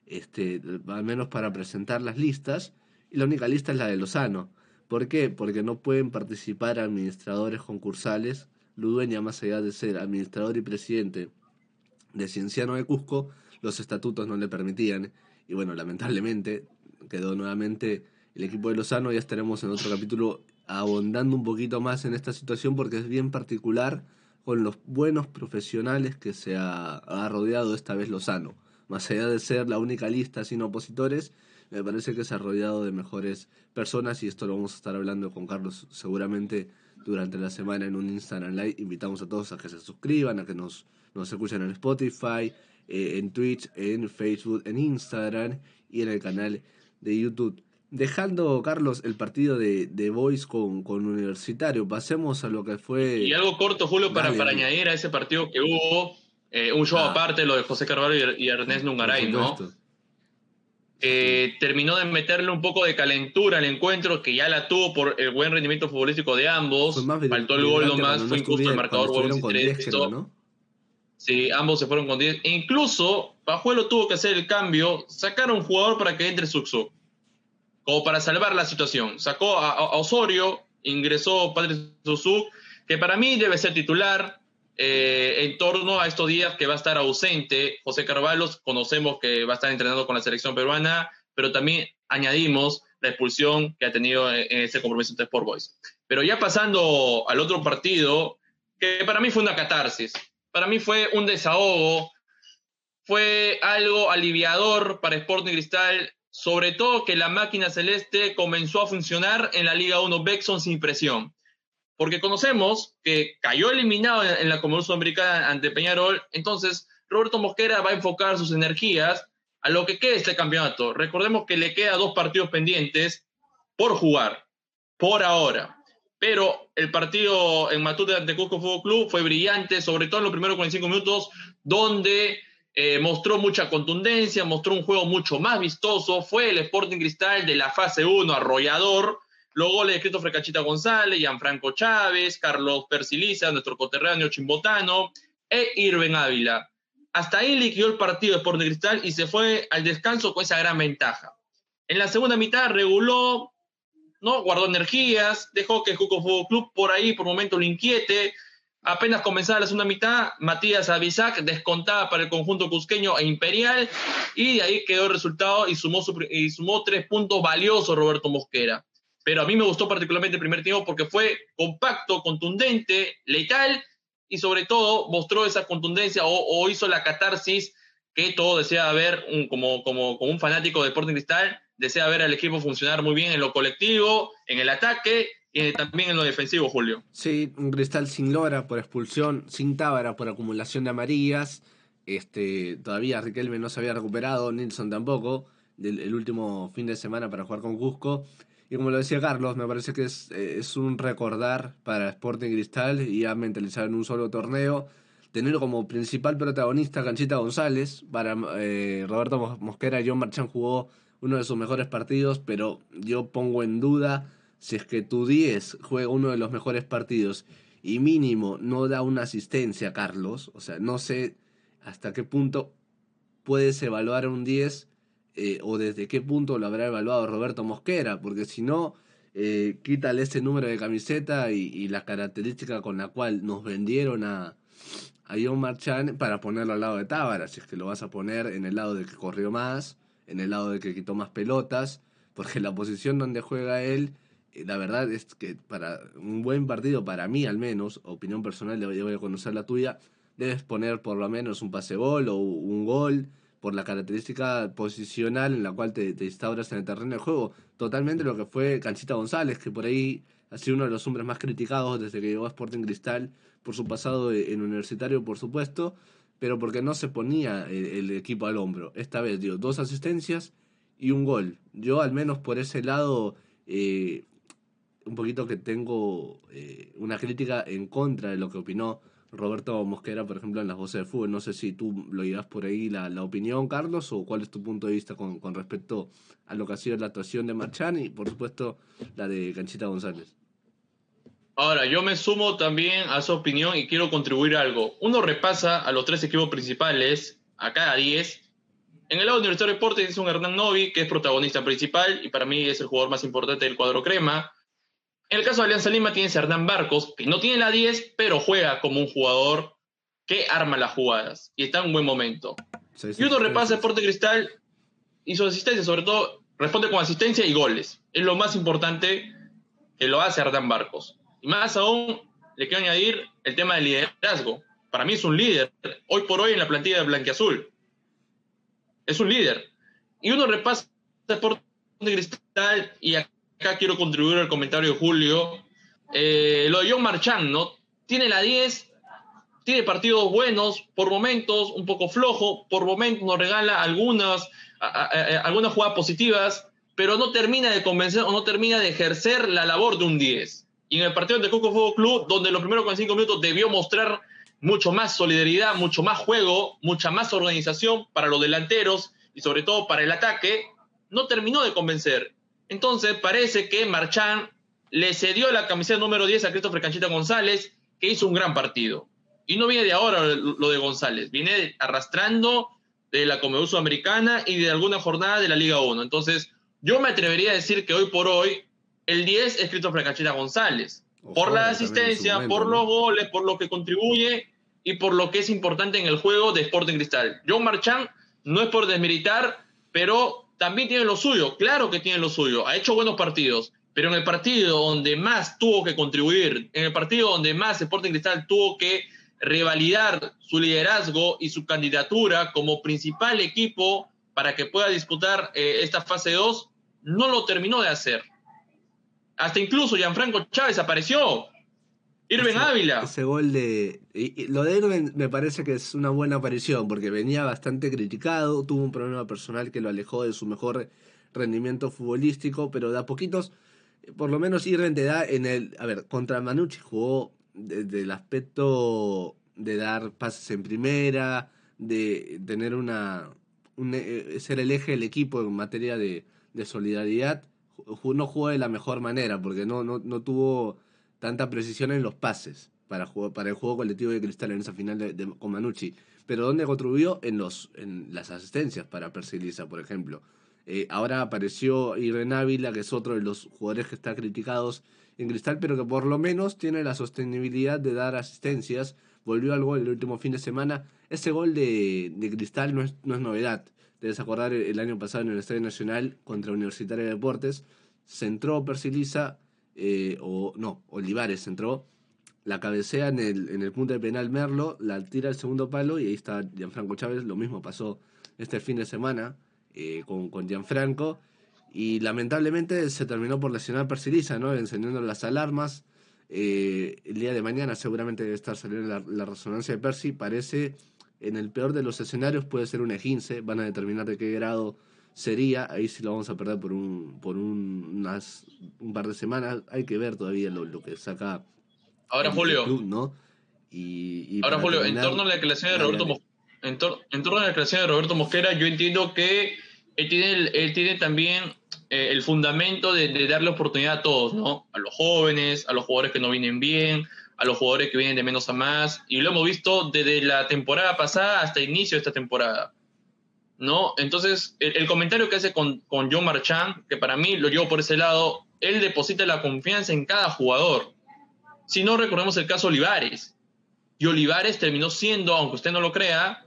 este, al menos para presentar las listas, y la única lista es la de Lozano. ¿Por qué? Porque no pueden participar administradores concursales. Ludueña, más allá de ser administrador y presidente de Cienciano de Cusco, los estatutos no le permitían. Y bueno, lamentablemente quedó nuevamente el equipo de Lozano. Ya estaremos en otro capítulo abondando un poquito más en esta situación porque es bien particular con los buenos profesionales que se ha, ha rodeado esta vez Lozano. Más allá de ser la única lista sin opositores, me parece que se ha rodeado de mejores personas y esto lo vamos a estar hablando con Carlos seguramente durante la semana en un Instagram Live. Invitamos a todos a que se suscriban, a que nos, nos escuchen en Spotify, eh, en Twitch, en Facebook, en Instagram y en el canal de YouTube. Dejando, Carlos, el partido de, de Boys con, con Universitario, pasemos a lo que fue... Y algo corto, Julio, para, para añadir a ese partido que hubo, eh, un show ah. aparte, lo de José Carvalho y, Ernest Nungaray, ¿no? Eh, terminó de meterle un poco de calentura al encuentro, que ya la tuvo por el buen rendimiento futbolístico de ambos. Faltó el gol nomás, fue injusto el marcador. Sí, ambos se fueron con 10. E incluso Pajuelo tuvo que hacer el cambio, sacar a un jugador para que entre Suxo, como para salvar la situación. Sacó a, Osorio, ingresó Padre Susu, que para mí debe ser titular, eh, en torno a estos días que va a estar ausente José Carvalho, conocemos que va a estar entrenando con la selección peruana, pero también añadimos la expulsión que ha tenido en ese compromiso entre Sport Boys. Pero ya pasando al otro partido, que para mí fue una catarsis, para mí fue un desahogo, fue algo aliviador para Sporting Cristal, sobre todo que la máquina celeste comenzó a funcionar en la Liga 1 Bexon sin presión porque conocemos que cayó eliminado en, la Comunidad Sudamericana ante Peñarol, entonces Roberto Mosquera va a enfocar sus energías a lo que quede este campeonato. Recordemos que le queda dos partidos pendientes por jugar, por ahora. Pero el partido en Matute ante Cusco Fútbol Club fue brillante, sobre todo en los primeros 45 minutos, donde eh, mostró mucha contundencia, mostró un juego mucho más vistoso. Fue el Sporting Cristal de la fase 1, arrollador, los goles de Christopher Cachita González, Gianfranco Chávez, Carlos Persiliza, nuestro coterráneo chimbotano, e Irben Ávila. hasta ahí liquidó el partido de Sporting Cristal y se fue al descanso con esa gran ventaja. En la segunda mitad reguló, ¿no? guardó energías, dejó que el Juco Fútbol Club por ahí por momento lo inquiete. Apenas comenzaba la segunda mitad, Matías Abisac descontaba para el conjunto cusqueño e imperial y de ahí quedó el resultado y sumó, y sumó tres puntos valiosos Roberto Mosquera. Pero a mí me gustó particularmente el primer tiempo porque fue compacto, contundente, letal y sobre todo mostró esa contundencia o, hizo la catarsis que todo desea ver como, como, como, un fanático de Sporting Cristal, desea ver al equipo funcionar muy bien en lo colectivo, en el ataque y también en lo defensivo, Julio. Sí, un Cristal sin Lora por expulsión, sin Tábara por acumulación de amarillas. Este, todavía Riquelme no se había recuperado, Nilsson tampoco, del, el último fin de semana para jugar con Cusco. Y como lo decía Carlos, me parece que es, eh, un recordar para Sporting Cristal y a mentalizar en un solo torneo. Tener como principal protagonista Canchita González. Para eh, Roberto Mosquera, John Marchán jugó uno de sus mejores partidos, pero yo pongo en duda si es que tu 10 juega uno de los mejores partidos y mínimo no da una asistencia, Carlos. O sea, no sé hasta qué punto puedes evaluar un 10 eh, o desde qué punto lo habrá evaluado Roberto Mosquera, porque si no, eh, quítale ese número de camiseta y, la característica con la cual nos vendieron a, a John Marchand para ponerlo al lado de Tábara, si es que lo vas a poner en el lado de que corrió más, en el lado de que quitó más pelotas, porque la posición donde juega él, eh, la verdad es que para un buen partido, para mí al menos, opinión personal, yo voy a conocer la tuya, debes poner por lo menos un pase gol o un gol por la característica posicional en la cual te, te, instauras en el terreno de juego. Totalmente lo que fue Canchita González, que por ahí ha sido uno de los hombres más criticados desde que llegó a Sporting Cristal por su pasado en universitario, por supuesto, pero porque no se ponía el, equipo al hombro. Esta vez dio dos asistencias y un gol. Yo al menos por ese lado, eh, un poquito que tengo eh, una crítica en contra de lo que opinó Roberto Mosquera, por ejemplo, en las voces de fútbol. No sé si tú lo llevas por ahí la, la opinión, Carlos, o cuál es tu punto de vista con, con, respecto a lo que ha sido la actuación de Marchán y, por supuesto, la de Canchita González. Ahora, yo me sumo también a su opinión y quiero contribuir algo. Uno repasa a los tres equipos principales, a cada diez. En el lado Universitario de Deportes es un Hernán Novi, que es protagonista principal y para mí es el jugador más importante del cuadro crema. En el caso de Alianza Lima tienes a Hernán Barcos, que no tiene la 10, pero juega como un jugador que arma las jugadas y está en un buen momento. y uno repasa Deporte Cristal y su asistencia, sobre todo, responde con asistencia y goles. Es lo más importante que lo hace Hernán Barcos. Y más aún, le quiero añadir el tema del liderazgo. Para mí es un líder, hoy por hoy en la plantilla de Blanquiazul. Es un líder. Y uno repasa Deporte Cristal y acá quiero contribuir al comentario de Julio. Eh, lo de John Marchand, ¿no? Tiene la 10, tiene partidos buenos, por momentos un poco flojo, por momentos nos regala algunas, algunas jugadas positivas, pero no termina de convencer o no termina de ejercer la labor de un 10. Y en el partido de Coco Fuego Club, donde los primeros 45 minutos debió mostrar mucho más solidaridad, mucho más juego, mucha más organización para los delanteros y sobre todo para el ataque, no terminó de convencer. Entonces parece que Marchán le cedió la camiseta número 10 a Christopher Canchita González, que hizo un gran partido. Y no viene de ahora lo de González, viene arrastrando de la Comedú Sudamericana y de alguna jornada de la Liga 1. Entonces, yo me atrevería a decir que hoy por hoy el 10 es Christopher Canchita González. por la asistencia, por los goles, por lo que contribuye y por lo que es importante en el juego de Sporting Cristal. John Marchán no es por desmilitar, pero también tiene lo suyo, claro que tiene lo suyo, ha hecho buenos partidos, pero en el partido donde más tuvo que contribuir, en el partido donde más Sporting Cristal tuvo que revalidar su liderazgo y su candidatura como principal equipo para que pueda disputar eh, esta fase 2, no lo terminó de hacer. Hasta incluso Gianfranco Chávez apareció. Irving Ávila. Ese gol de. lo de Irving me parece que es una buena aparición porque venía bastante criticado, tuvo un problema personal que lo alejó de su mejor rendimiento futbolístico, pero de a poquitos, por lo menos Irving te da en el. A ver, contra Manucci jugó desde el aspecto de dar pases en primera, de tener una. Eh, ser el eje del equipo en materia de, de solidaridad. No jugó de la mejor manera porque no, no, no tuvo tanta precisión en los pases. para, para el juego colectivo de Cristal en esa final de, con Manucci. Pero ¿dónde contribuyó? En, los, en las asistencias para Persilisa, por ejemplo. Eh, ahora apareció Irene Ávila, que es otro de los jugadores que está criticados en Cristal, pero que por lo menos tiene la sostenibilidad de dar asistencias. Volvió al gol el último fin de semana. Ese gol de, de Cristal no es, no es novedad. Debes acordar el año pasado en el Estadio Nacional contra Universitario de Deportes. Centró Persilisa, eh, o no, Olivares entró, la cabecea en el, en el punto de penal Merlo, la tira al segundo palo y ahí está Gianfranco Chávez. Lo mismo pasó este fin de semana eh, con, con Gianfranco. Y lamentablemente se terminó por lesionar Persilisa, ¿no? Encendiendo las alarmas. Eh, el día de mañana seguramente debe estar saliendo la, la, resonancia de Percy. Parece, en el peor de los escenarios, puede ser un E15. Van a determinar de qué grado sería. Ahí sí lo vamos a perder por un, por un, unas, un par de semanas. Hay que ver todavía lo, lo que saca. Ahora, Julio. Club, ¿no? Y, y Ahora, Julio, terminar, en torno a la declaración de Roberto Mosquera. En, tor en, torno a la declaración de Roberto Mosquera, yo entiendo que él tiene, él tiene también eh, el fundamento de, de, darle oportunidad a todos, ¿no? A los jóvenes, a los jugadores que no vienen bien, a los jugadores que vienen de menos a más. Y lo hemos visto desde la temporada pasada hasta el inicio de esta temporada. ¿no? Entonces, el, el, comentario que hace con, con John Marchand, que para mí lo llevo por ese lado, él deposita la confianza en cada jugador. Si no, recordemos el caso Olivares. Y Olivares terminó siendo, aunque usted no lo crea,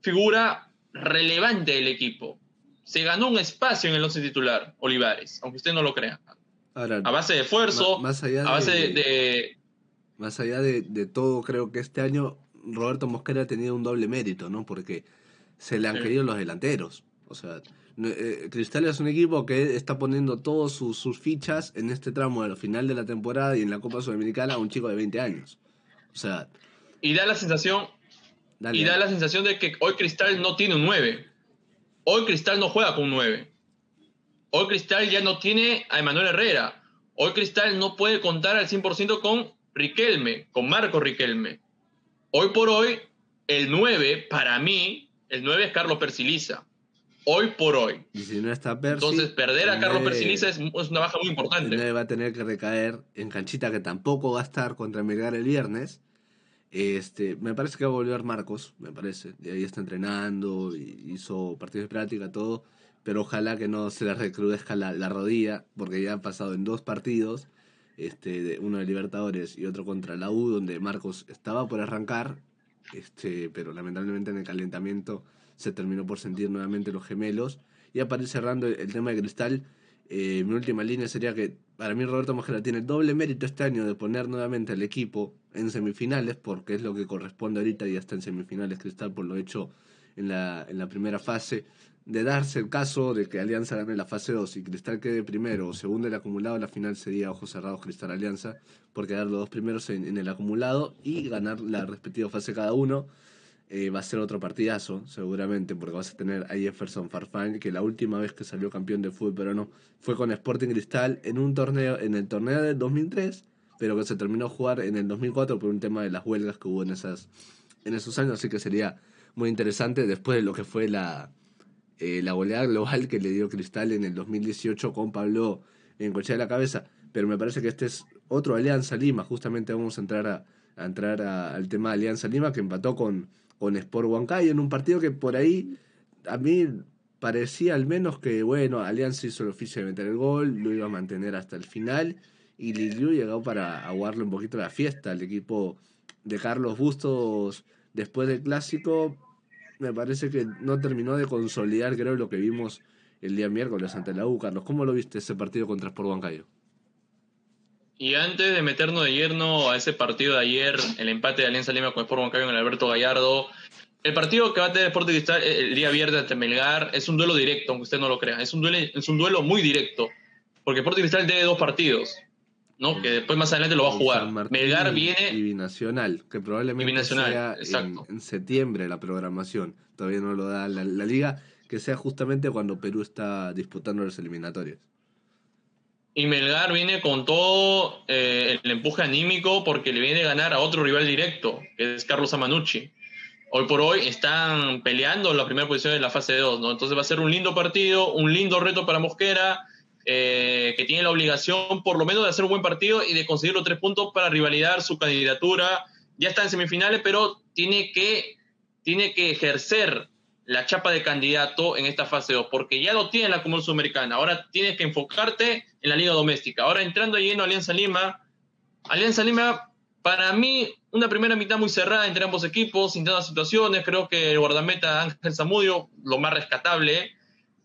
figura relevante del equipo. Se ganó un espacio en el once titular, Olivares, aunque usted no lo crea. Ahora, a base de esfuerzo, más allá a base de, de, de más allá de, de, todo, creo que este año Roberto Mosquera ha tenido un doble mérito, ¿no? Porque se le han Sí. querido los delanteros. O sea, eh, Cristal es un equipo que está poniendo todas sus, sus fichas en este tramo de la final de la temporada y en la Copa Sudamericana a un chico de 20 años. O sea, y da la sensación dale. y da la sensación de que hoy Cristal no tiene un 9. Hoy Cristal no juega con un 9. Hoy Cristal ya no tiene a Emanuel Herrera. Hoy Cristal no puede contar al 100% con Riquelme, con Marco Riquelme. Hoy por hoy, el 9, para mí, el 9 es Carlos Persiliza. Hoy por hoy. Y si no está Percy, Entonces, perder a el Carlos Persiliza es, es una baja muy el importante. nueve va a tener que recaer en Canchita, que tampoco va a estar contra Melgar el viernes. Este, me parece que va a volver Marcos, me parece. De ahí está entrenando, y hizo partidos de práctica, todo. Pero ojalá que no se le recrudezca la, la rodilla, porque ya han pasado en dos partidos, este, uno de Libertadores y otro contra la U, donde Marcos estaba por arrancar, este, pero lamentablemente en el calentamiento se terminó por sentir nuevamente los gemelos. Y ir cerrando el, tema de Cristal, eh, mi última línea sería que para mí Roberto Mosquera tiene doble mérito este año de poner nuevamente al equipo en semifinales, porque es lo que corresponde ahorita y ya está en semifinales Cristal por lo hecho en la, en la primera fase, de darse el caso de que Alianza gane la fase 2 y Cristal quede primero o segundo en el acumulado, la final sería ojos cerrados Cristal Alianza, por quedar los dos primeros en, el acumulado y ganar la respectiva fase cada uno. Eh, va a ser otro partidazo, seguramente, porque vas a tener a Jefferson Farfán, que la última vez que salió campeón de fútbol peruano fue con Sporting Cristal en un torneo, en el torneo del 2003, pero que se terminó a jugar en el 2004 por un tema de las huelgas que hubo en, esas, en esos años, así que sería muy interesante después de lo que fue la, eh, la goleada global que le dio Cristal en el 2018 con Pablo en coche de la cabeza. Pero me parece que este es otro Alianza Lima. Justamente vamos a entrar a, entrar a- al tema de Alianza Lima que empató con, con Sport Huancayo en un partido que por ahí a mí parecía al menos que, bueno, Alianza hizo el oficio de meter el gol, lo iba a mantener hasta el final y Liliu llegó para aguarle un poquito la fiesta. El equipo de Carlos Bustos después del clásico me parece que no terminó de consolidar, creo, lo que vimos el día miércoles ante la U. Carlos, ¿cómo lo viste ese partido contra Sport Huancayo? Y antes de meternos de yerno a ese partido de ayer, el empate de Alianza Lima con Sport Huancayo en el Alberto Gallardo, el partido que va a tener Deportes Cristal eh, el día viernes ante Melgar es un duelo directo, aunque usted no lo crea. Es un duelo, es un duelo muy directo, porque Deportes Cristal debe dos partidos, ¿no? Que después más adelante lo va a jugar. Melgar y viene Binacional, que probablemente Binacional, sea en, en septiembre la programación. Todavía no lo da la, la liga, que sea justamente cuando Perú está disputando las eliminatorias. Y Melgar viene con todo eh, el empuje anímico porque le viene a ganar a otro rival directo, que es Carlos Amanucci. Hoy por hoy están peleando la primera posición de la fase 2, ¿no? Entonces va a ser un lindo partido, un lindo reto para Mosquera. Eh, que tiene la obligación por lo menos de hacer un buen partido y de conseguir los tres puntos para rivalidar su candidatura. Ya está en semifinales, pero tiene que, tiene que ejercer la chapa de candidato en esta fase 2, porque ya lo tiene en la Común Sudamericana. Ahora tienes que enfocarte en la Liga Doméstica. Ahora entrando lleno a Alianza Lima, Alianza Lima, para mí, una primera mitad muy cerrada entre ambos equipos, sin tantas situaciones. Creo que el guardameta Ángel Zamudio, lo más rescatable.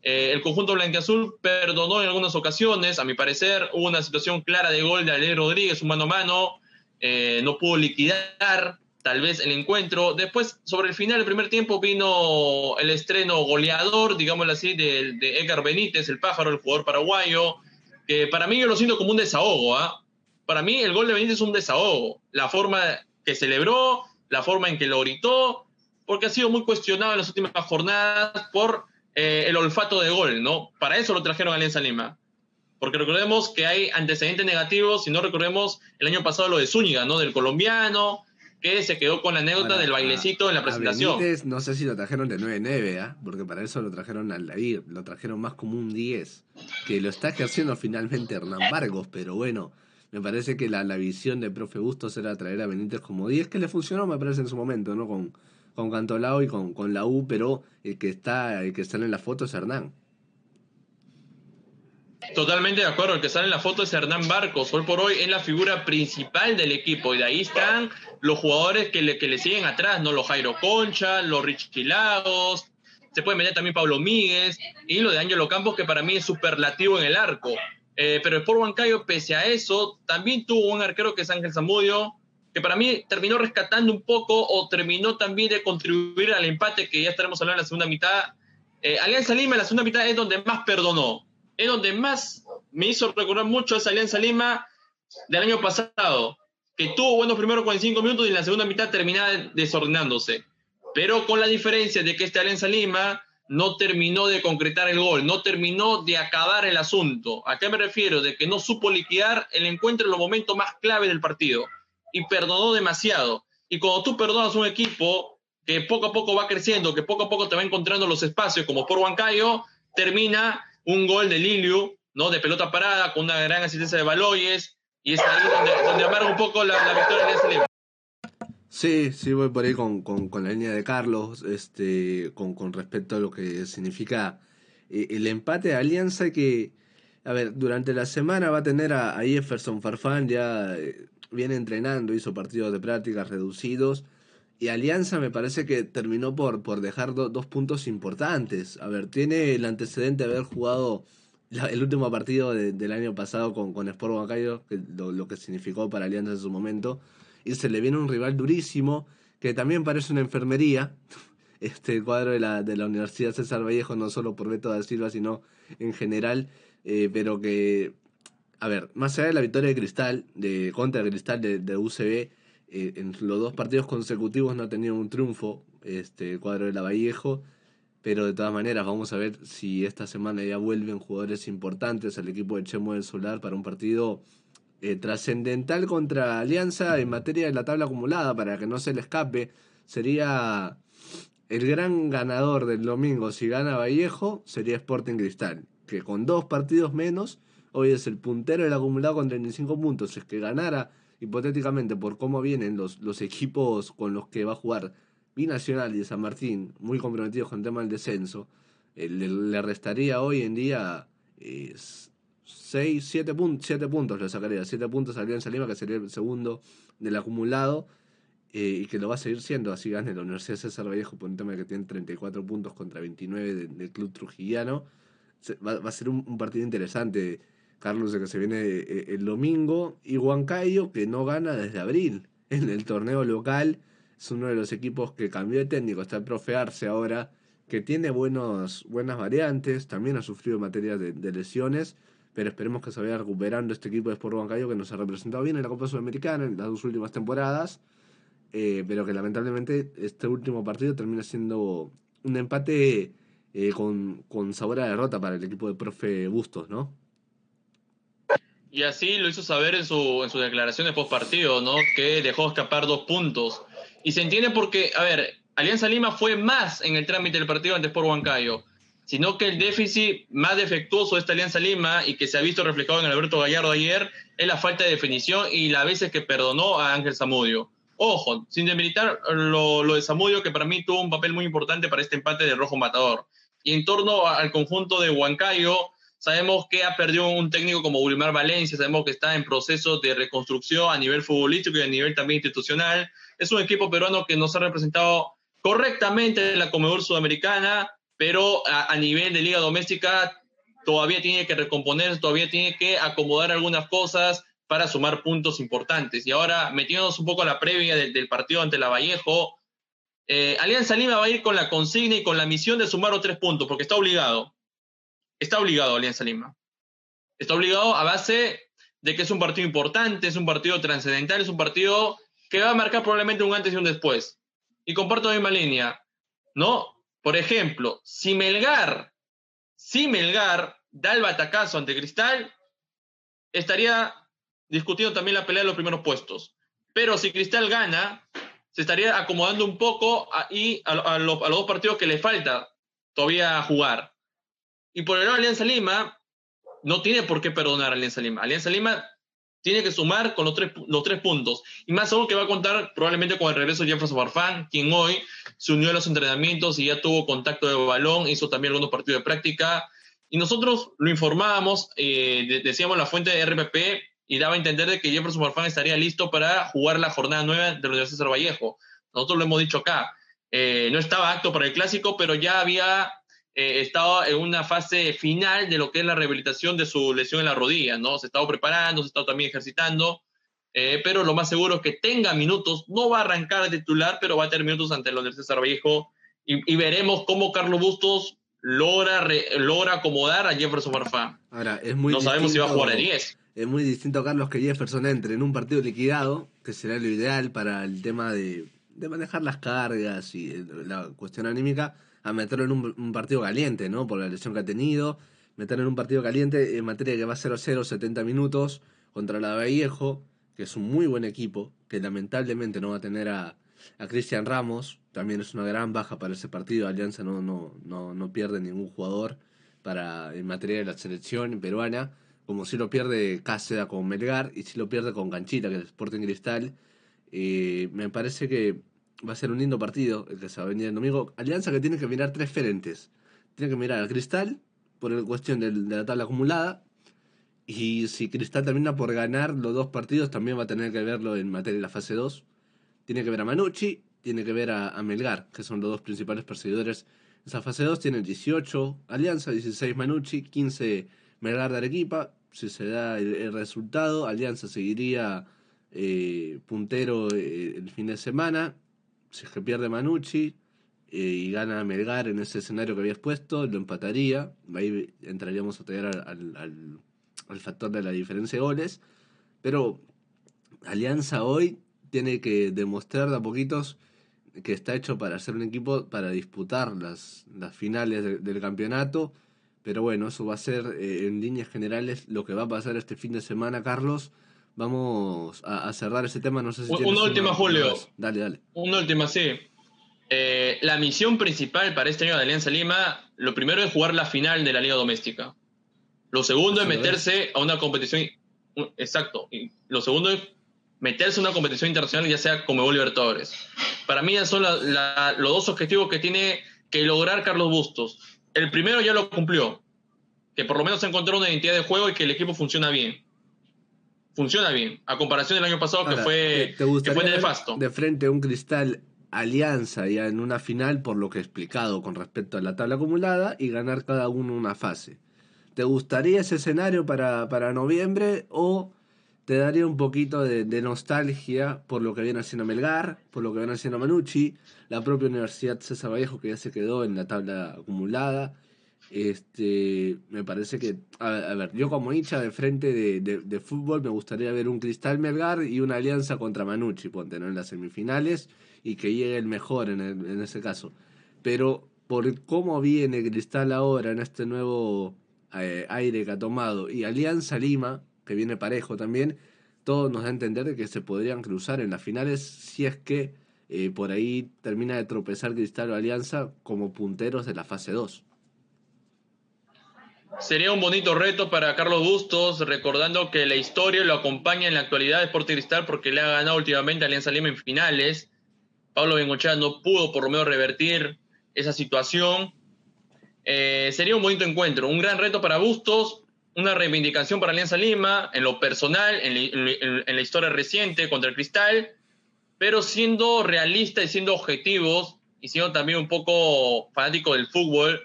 Eh, el conjunto blanquiazul perdonó en algunas ocasiones, a mi parecer, hubo una situación clara de gol de Ale Rodríguez, un mano a mano, eh, no pudo liquidar tal vez el encuentro. Después, sobre el final del primer tiempo, vino el estreno goleador, digámoslo así, de, Edgar Benítez, el pájaro, el jugador paraguayo, que para mí yo lo siento como un desahogo. ¿ah? Para mí el gol de Benítez es un desahogo. La forma que celebró, la forma en que lo gritó, porque ha sido muy cuestionado en las últimas jornadas por eh, el olfato de gol, ¿no? Para eso lo trajeron a Alianza Lima. Porque recordemos que hay antecedentes negativos, si no recordemos el año pasado lo de Zúñiga, ¿no? Del colombiano, que se quedó con la anécdota del bailecito en la presentación. no sé si lo trajeron de 9-9, ¿ah? porque para eso lo trajeron al David, lo trajeron más como un 10, que lo está ejerciendo finalmente Hernán Vargos, pero bueno, me parece que la, la visión de profe Bustos era traer a Benítez como 10, que le funcionó, me parece, en su momento, ¿no? Con, con Cantolao y con, con la U, pero el que está, el que está en la foto es Hernán. Totalmente de acuerdo, el que sale en la foto es Hernán Barcos, hoy por hoy es la figura principal del equipo y de ahí están los jugadores que le, que le siguen atrás, ¿no? Los Jairo Concha, los Richie Lagos, se puede meter también Pablo Míguez y lo de Ángelo Campos que para mí es superlativo en el arco. Eh, pero el Sport Huancayo, pese a eso, también tuvo un arquero que es Ángel Zamudio, que para mí terminó rescatando un poco o terminó también de contribuir al empate que ya estaremos hablando en la segunda mitad. Eh, Alianza Lima en la segunda mitad es donde más perdonó, es donde más me hizo recordar mucho esa Alianza Lima del año pasado, que tuvo buenos primeros 45 minutos y en la segunda mitad terminaba desordenándose. Pero con la diferencia de que este Alianza Lima no terminó de concretar el gol, no terminó de acabar el asunto. ¿A qué me refiero? De que no supo liquidar el encuentro en los momentos más clave del partido y perdonó demasiado. Y cuando tú perdonas un equipo que poco a poco va creciendo, que poco a poco te va encontrando los espacios, como por Huancayo, termina un gol de Liliu, ¿no? De pelota parada, con una gran asistencia de Baloyes, y es ahí donde, amarga un poco la, victoria de ese Sí, sí, voy por ahí con, con, la línea de Carlos, este, con, con respecto a lo que significa eh, el empate de Alianza que, a ver, durante la semana va a tener a, a Jefferson Farfán ya eh, viene entrenando, hizo partidos de prácticas reducidos. Y Alianza me parece que terminó por, por dejar dos puntos importantes. A ver, tiene el antecedente de haber jugado el último partido del año pasado con, con Sport Huancayo, que lo, que significó para Alianza en su momento. Y se le viene un rival durísimo, que también parece una enfermería. Este cuadro de la, de la Universidad César Vallejo, no solo por Beto da Silva, sino en general, eh, pero que a ver, más allá de la victoria de Cristal, de contra Cristal de, de UCB, eh, en los dos partidos consecutivos no ha tenido un triunfo este el cuadro de la Vallejo, pero de todas maneras vamos a ver si esta semana ya vuelven jugadores importantes al equipo de Chemo del Solar para un partido eh, trascendental contra Alianza en materia de la tabla acumulada, para que no se le escape. Sería el gran ganador del domingo, si gana Vallejo, sería Sporting Cristal, que con dos partidos menos hoy es el puntero del acumulado con 35 puntos. Es que ganara, hipotéticamente, por cómo vienen los, los equipos con los que va a jugar Binacional y San Martín, muy comprometidos con el tema del descenso, eh, le, restaría hoy en día 6, 7 puntos, siete puntos le sacaría. 7 puntos a Alianza Lima, que sería el segundo del acumulado. Eh, y que lo va a seguir siendo, así gane la Universidad César Vallejo por un tema que tiene 34 puntos contra 29 del club trujillano. Va, a ser un partido interesante Carlos de que se viene eh, el domingo, y Huancayo que no gana desde abril en el torneo local. Es uno de los equipos que cambió de técnico, está el profe Arce ahora, que tiene buenos, buenas variantes, también ha sufrido materia de, lesiones, pero esperemos que se vaya recuperando este equipo de Sport Huancayo que nos ha representado bien en la Copa Sudamericana en las dos últimas temporadas, eh, pero que lamentablemente este último partido termina siendo un empate eh, con, con sabor a derrota para el equipo de profe Bustos, ¿no? Y así lo hizo saber en, su, en sus declaraciones post partido, ¿no? Que dejó escapar dos puntos. Y se entiende porque, a ver, Alianza Lima fue más en el trámite del partido ante Sport Huancayo. sino que el déficit más defectuoso de esta Alianza Lima y que se ha visto reflejado en Alberto Gallardo ayer es la falta de definición y las veces que perdonó a Ángel Zamudio. Ojo, sin demilitar lo, lo de Zamudio, que para mí tuvo un papel muy importante para este empate de Rojo Matador. Y en torno al conjunto de Huancayo, sabemos que ha perdido un técnico como Wilmar Valencia, sabemos que está en proceso de reconstrucción a nivel futbolístico y a nivel también institucional. Es un equipo peruano que nos ha representado correctamente en la Comedor Sudamericana, pero a, nivel de liga doméstica todavía tiene que recomponer, todavía tiene que acomodar algunas cosas para sumar puntos importantes. Y ahora, metiéndonos un poco a la previa del, partido ante la Vallejo, eh, Alianza Lima va a ir con la consigna y con la misión de sumar los tres puntos, porque está obligado. Está obligado Alianza Lima. Está obligado a base de que es un partido importante, es un partido trascendental, es un partido que va a marcar probablemente un antes y un después. Y comparto la misma línea, ¿no? Por ejemplo, si Melgar, si Melgar da el batacazo ante Cristal, estaría discutiendo también la pelea de los primeros puestos. Pero si Cristal gana, se estaría acomodando un poco ahí a, los, dos partidos que le falta todavía jugar. Y por el lado de Alianza Lima, no tiene por qué perdonar a Alianza Lima. Alianza Lima tiene que sumar con los tres, los tres puntos. Y más aún que va a contar probablemente con el regreso de Jefferson Farfán, quien hoy se unió a los entrenamientos y ya tuvo contacto de balón, hizo también algunos partidos de práctica. Y nosotros lo informábamos, eh, decíamos la fuente de RPP y daba a entender de que Jefferson Farfán estaría listo para jugar la jornada nueva de la Universidad de Vallejo. Nosotros lo hemos dicho acá. Eh, no estaba apto para el clásico, pero ya había eh, estado en una fase final de lo que es la rehabilitación de su lesión en la rodilla, ¿no? Se estaba preparando, se estaba también ejercitando, eh, pero lo más seguro es que tenga minutos, no va a arrancar de titular, pero va a tener minutos ante el Universidad Vallejo y, y, veremos cómo Carlos Bustos logra, logra acomodar a Jefferson Farfán. Ahora, es muy no sabemos si va a jugar a 10. Es muy distinto, Carlos, que Jefferson entre en un partido liquidado, que será lo ideal para el tema de, de manejar las cargas y eh, la cuestión anímica a meterlo en un, partido caliente, ¿no? Por la lesión que ha tenido. Meterlo en un partido caliente en materia que va a 0-0, 70 minutos contra la Vallejo, que es un muy buen equipo, que lamentablemente no va a tener a, a Cristian Ramos. También es una gran baja para ese partido. Alianza no, no, no, no pierde ningún jugador para en materia de la selección peruana, como si lo pierde Cáceres con Melgar y si lo pierde con Canchita, que es Sporting Cristal. Eh, me parece que va a ser un lindo partido el que se va a venir el domingo. Alianza que tiene que mirar tres frentes. Tiene que mirar al Cristal, por la cuestión de la tabla acumulada. Y si Cristal termina por ganar los dos partidos, también va a tener que verlo en materia de la fase 2. Tiene que ver a Manucci, tiene que ver a, Melgar, que son los dos principales perseguidores. En esa fase 2 tiene 18 Alianza, 16 Manucci, 15 Melgar de Arequipa. Si se da el, resultado, Alianza seguiría eh, puntero eh, el fin de semana si es que pierde Manucci eh, y gana Melgar en ese escenario que habías puesto, lo empataría. Ahí entraríamos a tallar al, al, factor de la diferencia de goles. Pero Alianza hoy tiene que demostrar de a poquitos que está hecho para ser un equipo para disputar las, las finales del campeonato. Pero bueno, eso va a ser eh, en líneas generales lo que va a pasar este fin de semana, Carlos. Vamos a, cerrar ese tema. No sé si una última, Julio. Dale, dale. Una última, sí. Eh, la misión principal para este año de Alianza Lima, lo primero es jugar la final de la Liga Doméstica. Lo segundo es meterse a una competición. Exacto. lo segundo es meterse a una competición internacional, ya sea como Libertadores. Para mí, ya son los dos objetivos que tiene que lograr Carlos Bustos. El primero ya lo cumplió, que por lo menos encontró una identidad de juego y que el equipo funciona bien funciona bien, a comparación del año pasado que fue, que fue nefasto. De frente a un cristal alianza ya en una final, por lo que he explicado con respecto a la tabla acumulada, y ganar cada uno una fase. ¿Te gustaría ese escenario para, para noviembre o te daría un poquito de, de, nostalgia por lo que viene haciendo Melgar, por lo que viene haciendo Manucci, la propia Universidad César Vallejo que ya se quedó en la tabla acumulada? Este, me parece que, a, ver, yo como hincha de frente de, de, fútbol me gustaría ver un Cristal Melgar y una alianza contra Manucci, ponte, ¿no? En las semifinales y que llegue el mejor en, en ese caso. Pero por cómo viene Cristal ahora en este nuevo eh, aire que ha tomado y Alianza Lima, que viene parejo también, todo nos da a entender de que se podrían cruzar en las finales si es que eh, por ahí termina de tropezar Cristal o Alianza como punteros de la fase 2. Sería un bonito reto para Carlos Bustos, recordando que la historia lo acompaña en la actualidad de Sport Cristal porque le ha ganado últimamente Alianza Lima en finales. Pablo Bengochea no pudo por lo menos revertir esa situación. Eh, sería un bonito encuentro, un gran reto para Bustos, una reivindicación para Alianza Lima, en lo personal, en, la historia reciente contra el Cristal, pero siendo realista y siendo objetivos, y siendo también un poco fanático del fútbol,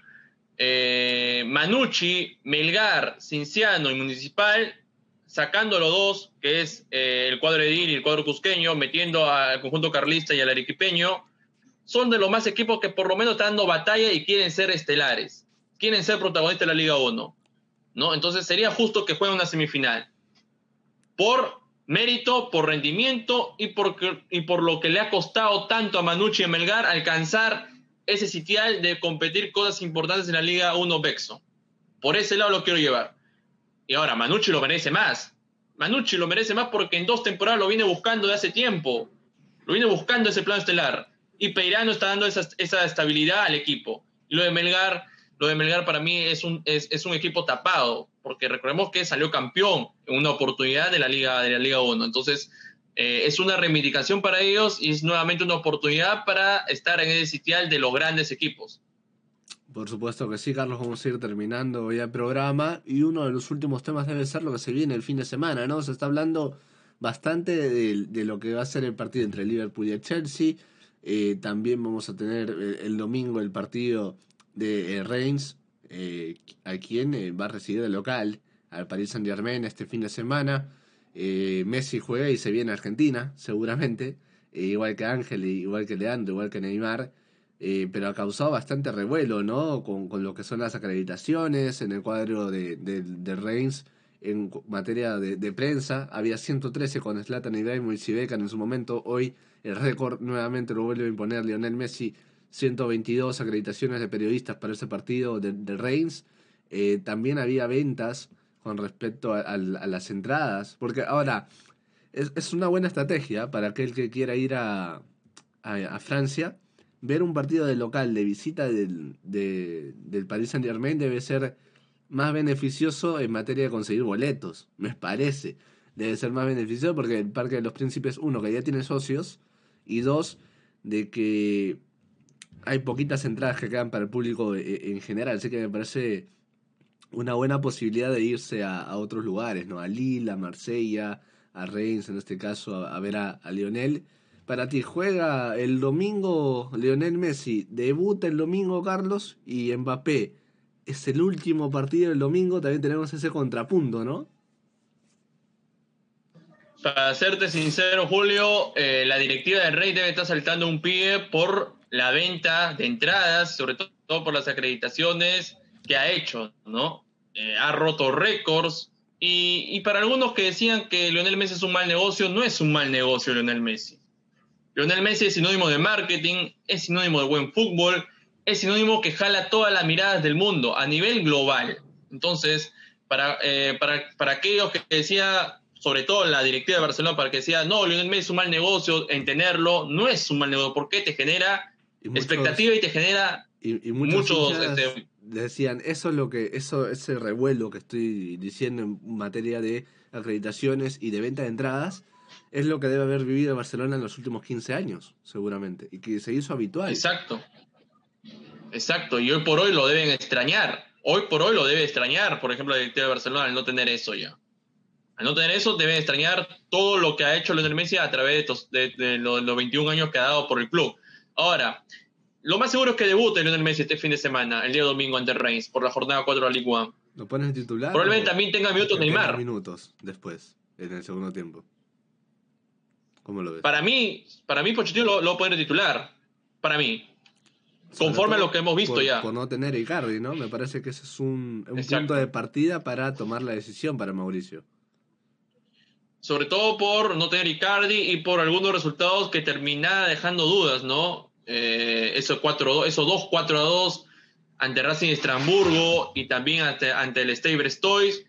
eh, Manucci, Melgar, Cinciano y Municipal, sacando los dos, que es eh, el cuadro edil y el cuadro cusqueño, metiendo al conjunto carlista y al arequipeño, son de los más equipos que por lo menos están dando batalla y quieren ser estelares, quieren ser protagonistas de la Liga 1. ¿no? Entonces sería justo que juegue una semifinal. Por mérito, por rendimiento y por, y por lo que le ha costado tanto a Manucci y a Melgar alcanzar ese sitial de competir cosas importantes en la Liga 1 Bexo. Por ese lado lo quiero llevar. Y ahora, Manucci lo merece más. Manucci lo merece más porque en dos temporadas lo viene buscando de hace tiempo. Lo viene buscando ese plano estelar. Y Peirano está dando esa, esa estabilidad al equipo. Lo de Melgar, lo de Melgar para mí es un, es, es un equipo tapado. Porque recordemos que salió campeón en una oportunidad de la Liga, de la Liga 1. Entonces, eh, es una reivindicación para ellos y es nuevamente una oportunidad para estar en ese sitial de los grandes equipos. Por supuesto que sí, Carlos, vamos a ir terminando ya el programa y uno de los últimos temas debe ser lo que se viene el fin de semana, ¿no? Se está hablando bastante de, lo que va a ser el partido entre Liverpool y el Chelsea. Eh, también vamos a tener el, domingo el partido de eh, Reims, a quien va a recibir el local, al Paris Saint Germain este fin de semana. Eh, Messi juega y se viene a Argentina, seguramente, eh, igual que Ángel, igual que Leandro, igual que Neymar, eh, pero ha causado bastante revuelo, ¿no? Con, lo que son las acreditaciones en el cuadro de, de, Reims en materia de, prensa. Había 113 con Zlatan Ibrahimovic y Beckham en su momento. Hoy el récord nuevamente lo vuelve a imponer Lionel Messi. 122 acreditaciones de periodistas para ese partido de, Reims. también había ventas con respecto a, las entradas. Porque ahora, es, una buena estrategia para aquel que quiera ir a, a, Francia. Ver un partido de local de visita del, de, del Paris Saint Germain debe ser más beneficioso en materia de conseguir boletos, me parece. Debe ser más beneficioso porque el Parque de los Príncipes, uno, que ya tiene socios, y dos, de que hay poquitas entradas que quedan para el público eh, en general. Así que me parece una buena posibilidad de irse a, otros lugares, ¿no? A Lille, a Marsella, a Reims, en este caso, a, ver a, Lionel. Para ti, juega el domingo Lionel Messi, debuta el domingo Carlos y Mbappé. Es el último partido del domingo, también tenemos ese contrapunto, ¿no? Para serte sincero, Julio, eh, la directiva del Rey debe estar saltando un pie por la venta de entradas, sobre todo por las acreditaciones que ha hecho, ¿no? Eh, ha roto récords. Y, para algunos que decían que Lionel Messi es un mal negocio, no es un mal negocio Lionel Messi. Lionel Messi es sinónimo de marketing, es sinónimo de buen fútbol, es sinónimo que jala todas las miradas del mundo a nivel global. Entonces, para, eh, para, para aquellos que decía, sobre todo la directiva de Barcelona, para que decía, no, Lionel Messi es un mal negocio en tenerlo, no es un mal negocio, porque te genera expectativa y te genera y, muchos, decían, eso es lo que, eso, ese revuelo que estoy diciendo en materia de acreditaciones y de venta de entradas, es lo que debe haber vivido Barcelona en los últimos 15 años, seguramente, y que se hizo habitual. Exacto. Exacto, y hoy por hoy lo deben extrañar. Hoy por hoy lo debe extrañar, por ejemplo, la directiva de Barcelona al no tener eso ya. Al no tener eso, deben extrañar todo lo que ha hecho Lionel Messi a través de, de los 21 años que ha dado por el club. Ahora, lo más seguro es que debute Lionel Messi este fin de semana, el día domingo ante Reims, por la jornada 4 de la Ligue 1. ¿Lo pones titular? Probablemente también tenga minutos Neymar. minutos después, en el segundo tiempo. ¿Cómo lo ves? Para mí, para mí Pochettino lo, lo puede titular. Para mí. conforme a lo que hemos visto ya. Por no tener Icardi, ¿no? Me parece que ese es un, un punto de partida para tomar la decisión para Mauricio. Sobre todo por no tener Icardi y por algunos resultados que termina dejando dudas, ¿no? Eh, esos, cuatro, esos dos 4 a 2 ante Racing Estrasburgo y también ante, ante el Stade Brestois,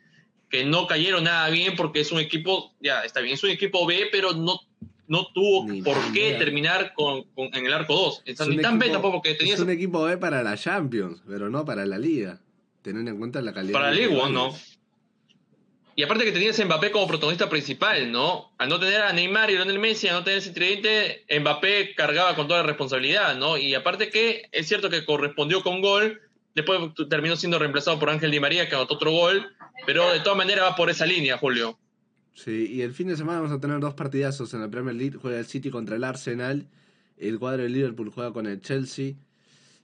que no cayeron nada bien porque es un equipo, ya está bien, es un equipo B, pero no, no tuvo por qué terminar con, en el arco 2. Es, un, equipo, B tampoco, que tenía es un equipo B para la Champions, pero no para la Liga. teniendo en cuenta la calidad. Para League One, ¿no? Y aparte que tenías a Mbappé como protagonista principal, ¿no? Al no tener a Neymar y Lionel Messi, al no tener ese tridente, Mbappé cargaba con toda la responsabilidad, ¿no? Y aparte que es cierto que correspondió con gol, después terminó siendo reemplazado por Ángel Di María, que anotó otro gol, pero de todas maneras va por esa línea, Julio. Sí, y el fin de semana vamos a tener dos partidazos en la Premier League. Juega el City contra el Arsenal, el cuadro de Liverpool juega con el Chelsea.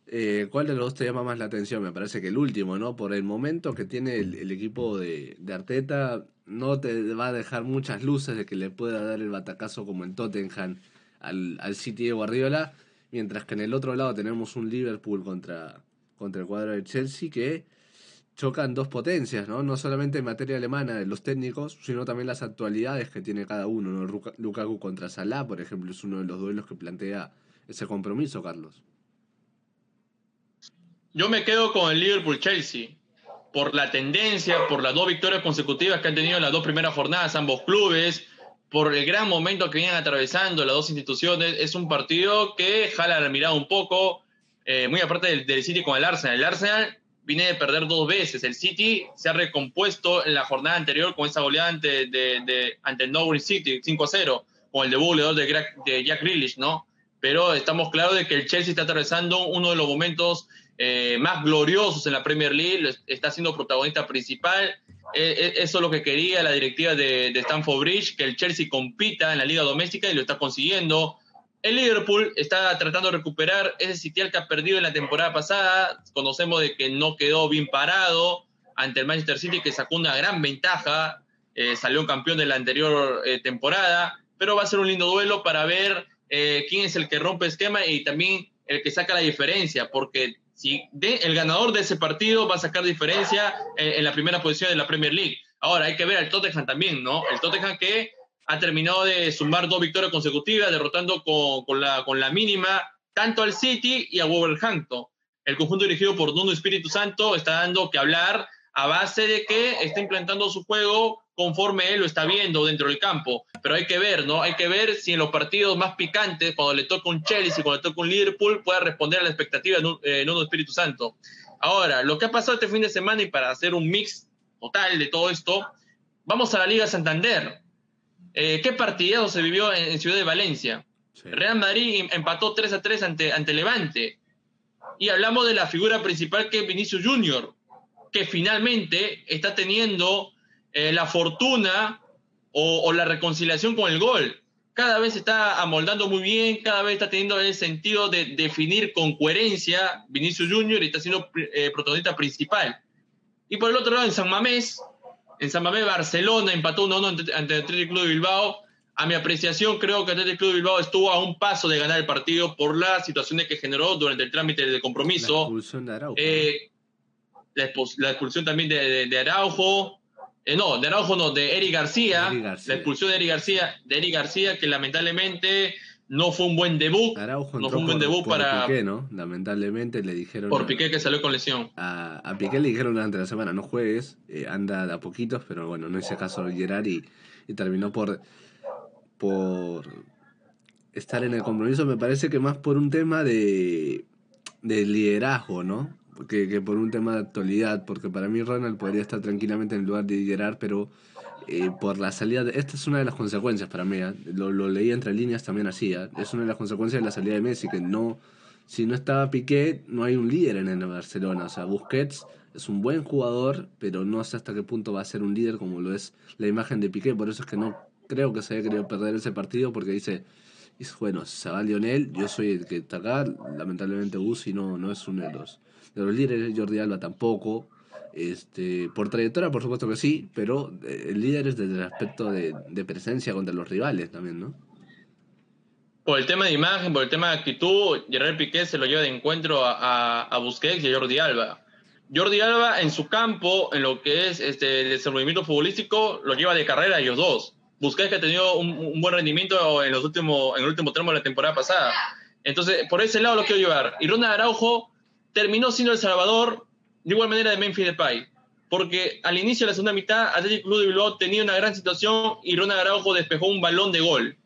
Eh, ¿Cuál de los dos te llama más la atención? Me parece que el último, ¿no? Por el momento que tiene el, equipo de, Arteta, no te va a dejar muchas luces de que le pueda dar el batacazo como en Tottenham al, City de Guardiola, mientras que en el otro lado tenemos un Liverpool contra, contra el cuadro de Chelsea que chocan dos potencias, ¿no? No solamente en materia alemana de los técnicos, sino también las actualidades que tiene cada uno, ¿no? Lukaku contra Salah, por ejemplo, es uno de los duelos que plantea ese compromiso, Carlos. Yo me quedo con el Liverpool-Chelsea por la tendencia, por las dos victorias consecutivas que han tenido en las dos primeras jornadas ambos clubes, por el gran momento que vienen atravesando las dos instituciones. Es un partido que jala la mirada un poco, eh, muy aparte del, City con el Arsenal. El Arsenal viene de perder dos veces. El City se ha recompuesto en la jornada anterior con esa goleada ante, de, ante el Norwich City, 5-0, con el debut de, de Jack Grealish, ¿no? Pero estamos claros de que el Chelsea está atravesando uno de los momentos eh, más gloriosos en la Premier League, está siendo protagonista principal. Eh, eh, eso es lo que quería la directiva de, de Stamford Bridge, que el Chelsea compita en la liga doméstica y lo está consiguiendo. El Liverpool está tratando de recuperar ese sitial que ha perdido en la temporada pasada. Conocemos de que no quedó bien parado ante el Manchester City, que sacó una gran ventaja, salió campeón de la anterior temporada, pero va a ser un lindo duelo para ver quién es el que rompe esquema y también el que saca la diferencia, porque si el ganador de ese partido va a sacar diferencia en, la primera posición de la Premier League. Ahora hay que ver al Tottenham también, ¿no? El Tottenham que ha terminado de sumar dos victorias consecutivas, derrotando con, la, con la mínima tanto al City y a Wolverhampton. El conjunto dirigido por Nuno Espíritu Santo está dando que hablar a base de que está implementando su juego conforme él lo está viendo dentro del campo. Pero hay que ver, ¿no? Hay que ver si en los partidos más picantes, cuando le toca un Chelsea, cuando le toca un Liverpool, pueda responder a la expectativa de eh, Nuno Espíritu Santo. Ahora, lo que ha pasado este fin de semana y para hacer un mix total de todo esto, vamos a la Liga Santander. Eh, ¿Qué partido se vivió en, Ciudad de Valencia? Real Madrid em, empató 3 a 3 ante, ante Levante. Y hablamos de la figura principal que es Vinicius Junior, que finalmente está teniendo eh, la fortuna o, la reconciliación con el gol. Cada vez está amoldando muy bien, cada vez está teniendo el sentido de definir con coherencia Vinicius Junior y está siendo eh, protagonista principal. Y por el otro lado, en San Mamés, en San Mamés, Barcelona empató 1-1 ante, el Atlético Club de Bilbao. A mi apreciación, creo que el Atlético Club de Bilbao estuvo a un paso de ganar el partido por las situaciones que generó durante el trámite de compromiso. La expulsión de Araujo. Eh, la, expulsión también de, de Araujo. Eh, no, de Araujo no, de Eric García, la expulsión de Eric García, de Eric García, que lamentablemente no fue un buen debut. Araujo no fue un buen debut para. Piqué, ¿no? Lamentablemente le dijeron. Por Piqué que salió con lesión. A, Piqué le dijeron durante la semana, no juegues, eh, anda de a poquitos, pero bueno, no hice caso de Gerard y, y terminó por. por estar en el compromiso, me parece que más por un tema de, de liderazgo, ¿no? Que, por un tema de actualidad, porque para mí Ronald podría estar tranquilamente en el lugar de liderar, pero eh, por la salida, de, esta es una de las consecuencias para mí, ¿eh? lo, lo, leí entre líneas también así, ¿eh? es una de las consecuencias de la salida de Messi, que no, si no estaba Piqué, no hay un líder en el Barcelona, o sea, Busquets es un buen jugador, pero no sé hasta qué punto va a ser un líder como lo es la imagen de Piqué, por eso es que no creo que se haya querido perder ese partido, porque dice... bueno, se va Lionel, yo soy el que está acá, lamentablemente Uzi no, no es uno de los, de los líderes, Jordi Alba tampoco. Este, por trayectoria, por supuesto que sí, pero eh, el líder es desde el aspecto de, presencia contra los rivales también, ¿no? Por el tema de imagen, por el tema de actitud, Gerard Piqué se lo lleva de encuentro a, a, Busquets y a Jordi Alba. Jordi Alba en su campo, en lo que es este, el desenvolvimiento futbolístico, lo lleva de carrera ellos dos. Busquets que ha tenido un, buen rendimiento en, los últimos, en el último tramo de la temporada pasada. Entonces, por ese lado lo quiero llevar. Y Ronald Araujo terminó siendo El Salvador de igual manera de Memphis Depay, porque al inicio de la segunda mitad Atlético Club de Bilbao tenía una gran situación y Ronald Araujo despejó un balón de gol.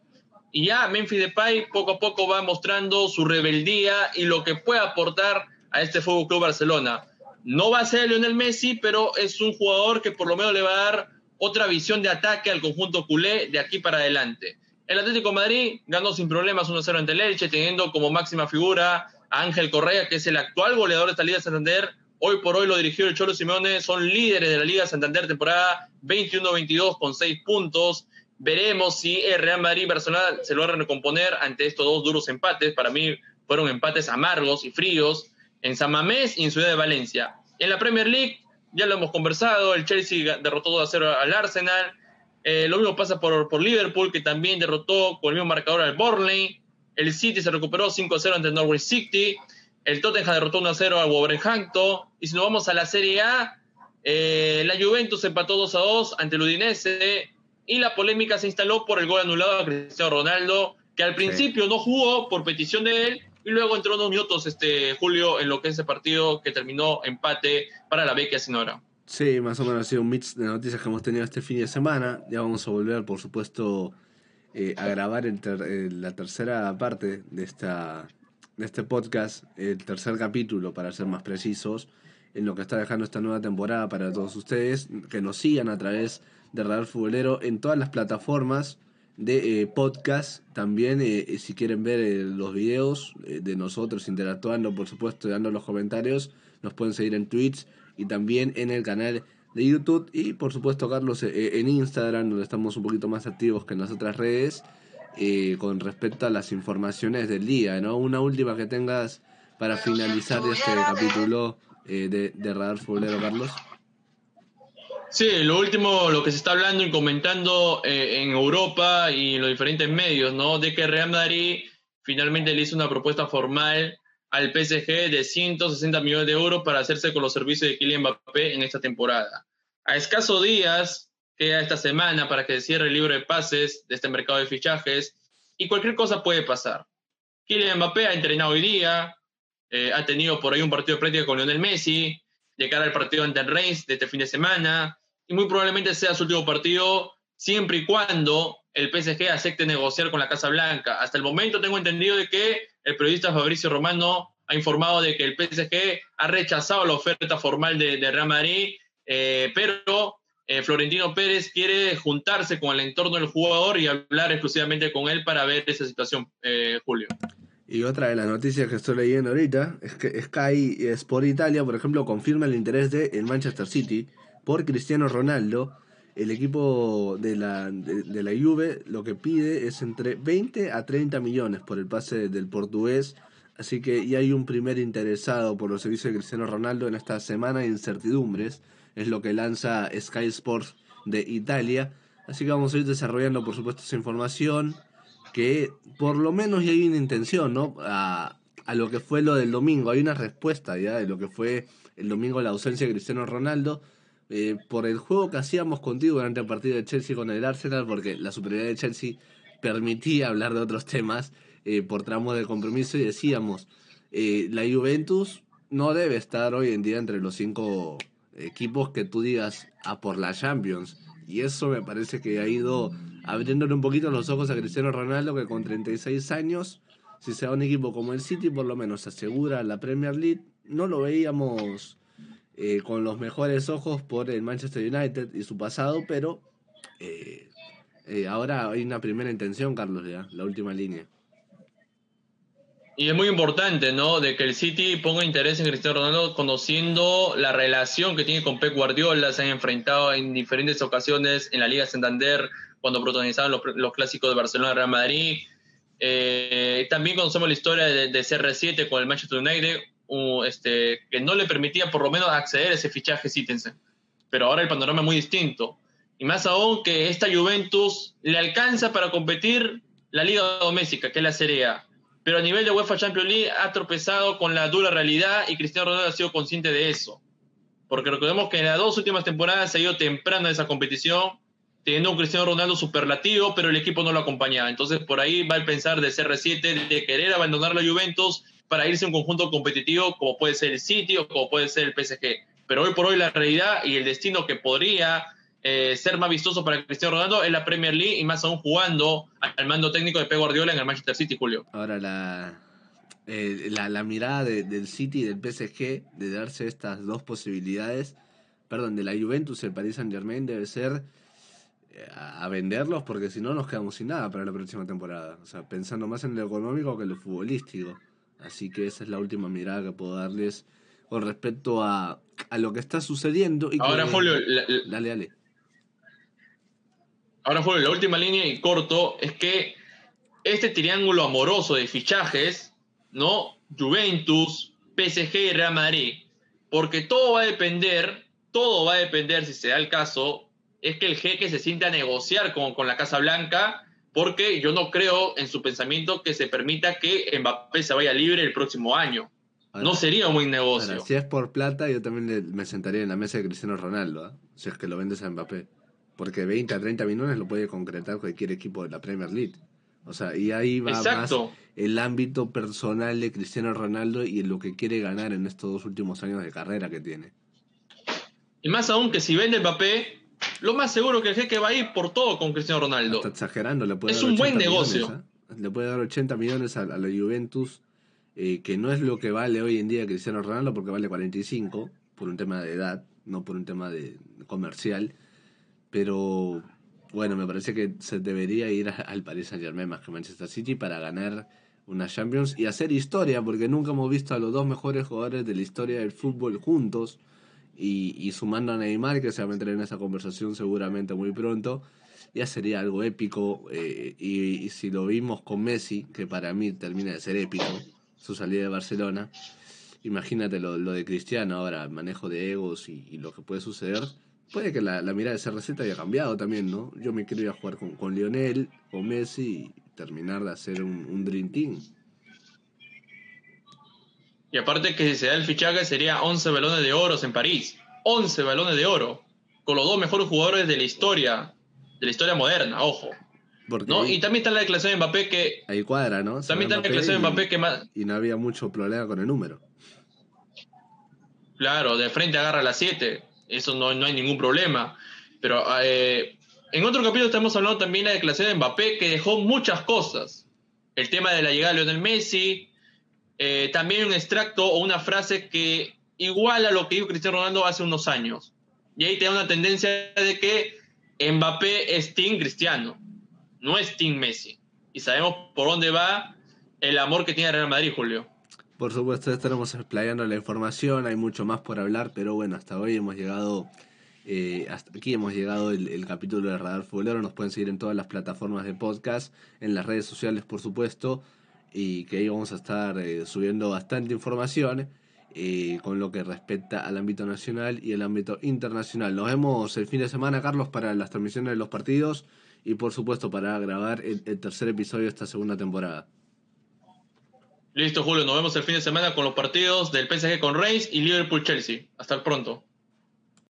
Y ya Memphis Depay poco a poco va mostrando su rebeldía y lo que puede aportar a este Fútbol Club Barcelona. No va a ser Lionel Messi, pero es un jugador que por lo menos le va a dar otra visión de ataque al conjunto culé de aquí para adelante. El Atlético de Madrid ganó sin problemas 1-0 ante el Elche, teniendo como máxima figura Ángel Correa, que es el actual goleador de esta Liga Santander. Hoy por hoy lo dirigió el Cholo Simeone, son líderes de la Liga Santander temporada 21-22 con 6 puntos. Veremos si el Real Madrid Barcelona se logran recomponer ante estos dos duros empates. Para mí fueron empates amargos y fríos en San Mamés y en Ciudad de Valencia. En la Premier League, ya lo hemos conversado, el Chelsea derrotó 2 a 0 al Arsenal. Eh, lo mismo pasa por, por, Liverpool, que también derrotó con el mismo marcador al Burnley. El City se recuperó 5 a 0 ante el Norwich City. El Tottenham derrotó 1 a 0 al Wolverhampton. Y si nos vamos a la Serie A, eh, la Juventus empató 2 a 2 ante el Udinese. Y la polémica se instaló por el gol anulado a Cristiano Ronaldo, que al principio no jugó por petición de él, y luego entró unos minutos, este, Julio, en lo que es ese partido que terminó empate para la Vecchia Sinora. Sí, más o menos ha sido un mix de noticias que hemos tenido este fin de semana. Ya vamos a volver, por supuesto, eh, a grabar la tercera parte de, esta, de este podcast, el tercer capítulo, para ser más precisos, en lo que está dejando esta nueva temporada para todos ustedes, que nos sigan a través de Radar Futbolero en todas las plataformas de eh, podcast. También, eh, eh, si quieren ver los videos de nosotros interactuando, por supuesto, dando los comentarios, nos pueden seguir en Twitch y también en el canal de YouTube. Y por supuesto, Carlos, en Instagram, donde estamos un poquito más activos que en las otras redes, con respecto a las informaciones del día. ¿no? Una última que tengas para finalizar este capítulo de, de Radar Futbolero, Carlos. Sí, lo último, lo que se está hablando y comentando eh, en Europa y en los diferentes medios, ¿no? De que Real Madrid finalmente le hizo una propuesta formal al PSG de 160 millones de euros para hacerse con los servicios de Kylian Mbappé en esta temporada. A escasos días, queda esta semana para que cierre el libro de pases de este mercado de fichajes y cualquier cosa puede pasar. Kylian Mbappé ha entrenado hoy día, eh, ha tenido por ahí un partido de práctica con Lionel Messi, de cara al partido ante el Reims de este fin de semana, y muy probablemente sea su último partido siempre y cuando el PSG acepte negociar con la Casa Blanca. Hasta el momento tengo entendido de que el periodista Fabricio Romano ha informado de que el PSG ha rechazado la oferta formal de, Real Madrid, eh, pero eh, Florentino Pérez quiere juntarse con el entorno del jugador y hablar exclusivamente con él para ver esa situación, eh, Julio. Y otra de las noticias que estoy leyendo ahorita es que Sky Sport Italia, por ejemplo, confirma el interés de Manchester City por Cristiano Ronaldo. El equipo de la, de, la Juve lo que pide es entre 20 a 30 millones por el pase del portugués. Así que ya hay un primer interesado por los servicios de Cristiano Ronaldo en esta semana de incertidumbres. Es lo que lanza Sky Sports de Italia. Así que vamos a ir desarrollando, por supuesto, esa información. Que por lo menos ya hay una intención, ¿no? A, a lo que fue lo del domingo. Hay una respuesta ya de lo que fue el domingo la ausencia de Cristiano Ronaldo. Eh, por el juego que hacíamos contigo durante el partido de Chelsea con el Arsenal, porque la superioridad de Chelsea permitía hablar de otros temas eh, por tramos de compromiso y decíamos, eh, la Juventus no debe estar hoy en día entre los cinco equipos que tú digas a por la Champions. Y eso me parece que ha ido abriéndole un poquito los ojos a Cristiano Ronaldo, que con 36 años, si se va a un equipo como el City, por lo menos asegura la Premier League. No lo veíamos eh, con los mejores ojos por el Manchester United y su pasado, pero eh, eh, ahora hay una primera intención, Carlos, ya, la última línea. Y es muy importante, ¿no? De que el City ponga interés en Cristiano Ronaldo, conociendo la relación que tiene con Pep Guardiola, se han enfrentado en diferentes ocasiones en la Liga Santander, cuando protagonizaban los, los clásicos de Barcelona Real Madrid. también conocemos la historia de, de, CR7 con el Manchester United, este, que no le permitía por lo menos acceder a ese fichaje Citizen. Pero ahora el panorama es muy distinto. Y más aún que esta Juventus le alcanza para competir la Liga Doméstica, que es la Serie A. Pero a nivel de UEFA Champions League ha tropezado con la dura realidad y Cristiano Ronaldo ha sido consciente de eso. Porque recordemos que en las dos últimas temporadas se ha ido temprano a esa competición, teniendo un Cristiano Ronaldo superlativo, pero el equipo no lo acompañaba. Entonces por ahí va el pensar de CR7 de querer abandonar la Juventus para irse a un conjunto competitivo como puede ser el City o como puede ser el PSG. Pero hoy por hoy la realidad y el destino que podría eh, ser más vistoso para Cristiano Ronaldo es la Premier League y más aún jugando al mando técnico de Pep Guardiola en el Manchester City, Julio. Ahora la eh, la, mirada del City y del PSG de darse estas dos posibilidades, perdón, de la Juventus el Paris Saint Germain debe ser eh, a, venderlos porque si no nos quedamos sin nada para la próxima temporada. O sea, pensando más en lo económico que en lo futbolístico. Así que esa es la última mirada que puedo darles con respecto a, a lo que está sucediendo. Y Ahora, Julio, dale, dale. Ahora, Julio, la última línea y corto es que este triángulo amoroso de fichajes ¿no? Juventus, PSG y Real Madrid. Porque todo va a depender, todo va a depender, si se da el caso, es que el jeque se sienta a negociar con, con la Casa Blanca, porque yo no creo en su pensamiento que se permita que Mbappé se vaya libre el próximo año. no sería un buen negocio. si es por plata, yo también me sentaría en la mesa de Cristiano Ronaldo, ¿ah? si es que lo vendes a Mbappé. Porque 20 a 30 millones lo puede concretar cualquier equipo de la Premier League. O sea, y ahí va más el ámbito personal de Cristiano Ronaldo y en lo que quiere ganar en estos dos últimos años de carrera que tiene. Y más aún que si vende papel, lo más seguro que el jeque va a ir por todo con Cristiano Ronaldo. Está exagerando, le puede Es un buen negocio. ¿eh? Le puede dar 80 millones a, la Juventus, eh, que no es lo que vale hoy en día Cristiano Ronaldo, porque vale 45 por un tema de edad, no por un tema de comercial. Pero bueno, me parece que se debería ir al Paris Saint Germain más que Manchester City para ganar una Champions y hacer historia, porque nunca hemos visto a los dos mejores jugadores de la historia del fútbol juntos y, sumando a Neymar, que se va a meter en esa conversación seguramente muy pronto, ya sería algo épico. Eh, y, si lo vimos con Messi, que para mí termina de ser épico, su salida de Barcelona, imagínate lo, de Cristiano ahora, manejo de egos y lo que puede suceder puede que la, mirada de CR7 haya cambiado también, ¿no? Yo me quiero ir a jugar con, con Lionel, con Messi y terminar de hacer un, un Dream Team. Y aparte que si se da el fichaje sería 11 balones de oro en París. 11 balones de oro. Con los dos mejores jugadores de la historia. De la historia moderna, ojo. ¿no? y también está la declaración de Mbappé que... Ahí cuadra, ¿no? también está la declaración de Mbappé que más... Y no había mucho problema con el número. Claro, de frente agarra las 7 eso no, no hay ningún problema. Pero eh, en otro capítulo estamos hablando también de la declaración de Mbappé, que dejó muchas cosas. El tema de la llegada de Lionel Messi, eh, también un extracto o una frase que iguala lo que dijo Cristiano Ronaldo hace unos años. Y ahí te una tendencia de que Mbappé es Team Cristiano, no es Team Messi. Y sabemos por dónde va el amor que tiene Real Madrid, Julio. Por supuesto, estaremos explayando la información, hay mucho más por hablar, pero bueno, hasta hoy hemos llegado, eh, hasta aquí hemos llegado el, capítulo de Radar Futbolero, nos pueden seguir en todas las plataformas de podcast, en las redes sociales por supuesto, y que ahí vamos a estar eh, subiendo bastante información eh, con lo que respecta al ámbito nacional y el ámbito internacional. Nos vemos el fin de semana, Carlos, para las transmisiones de los partidos y por supuesto para grabar el tercer episodio de esta segunda temporada. Listo, Julio. Nos vemos el fin de semana con los partidos del PSG con Reis y Liverpool-Chelsea. Hasta pronto.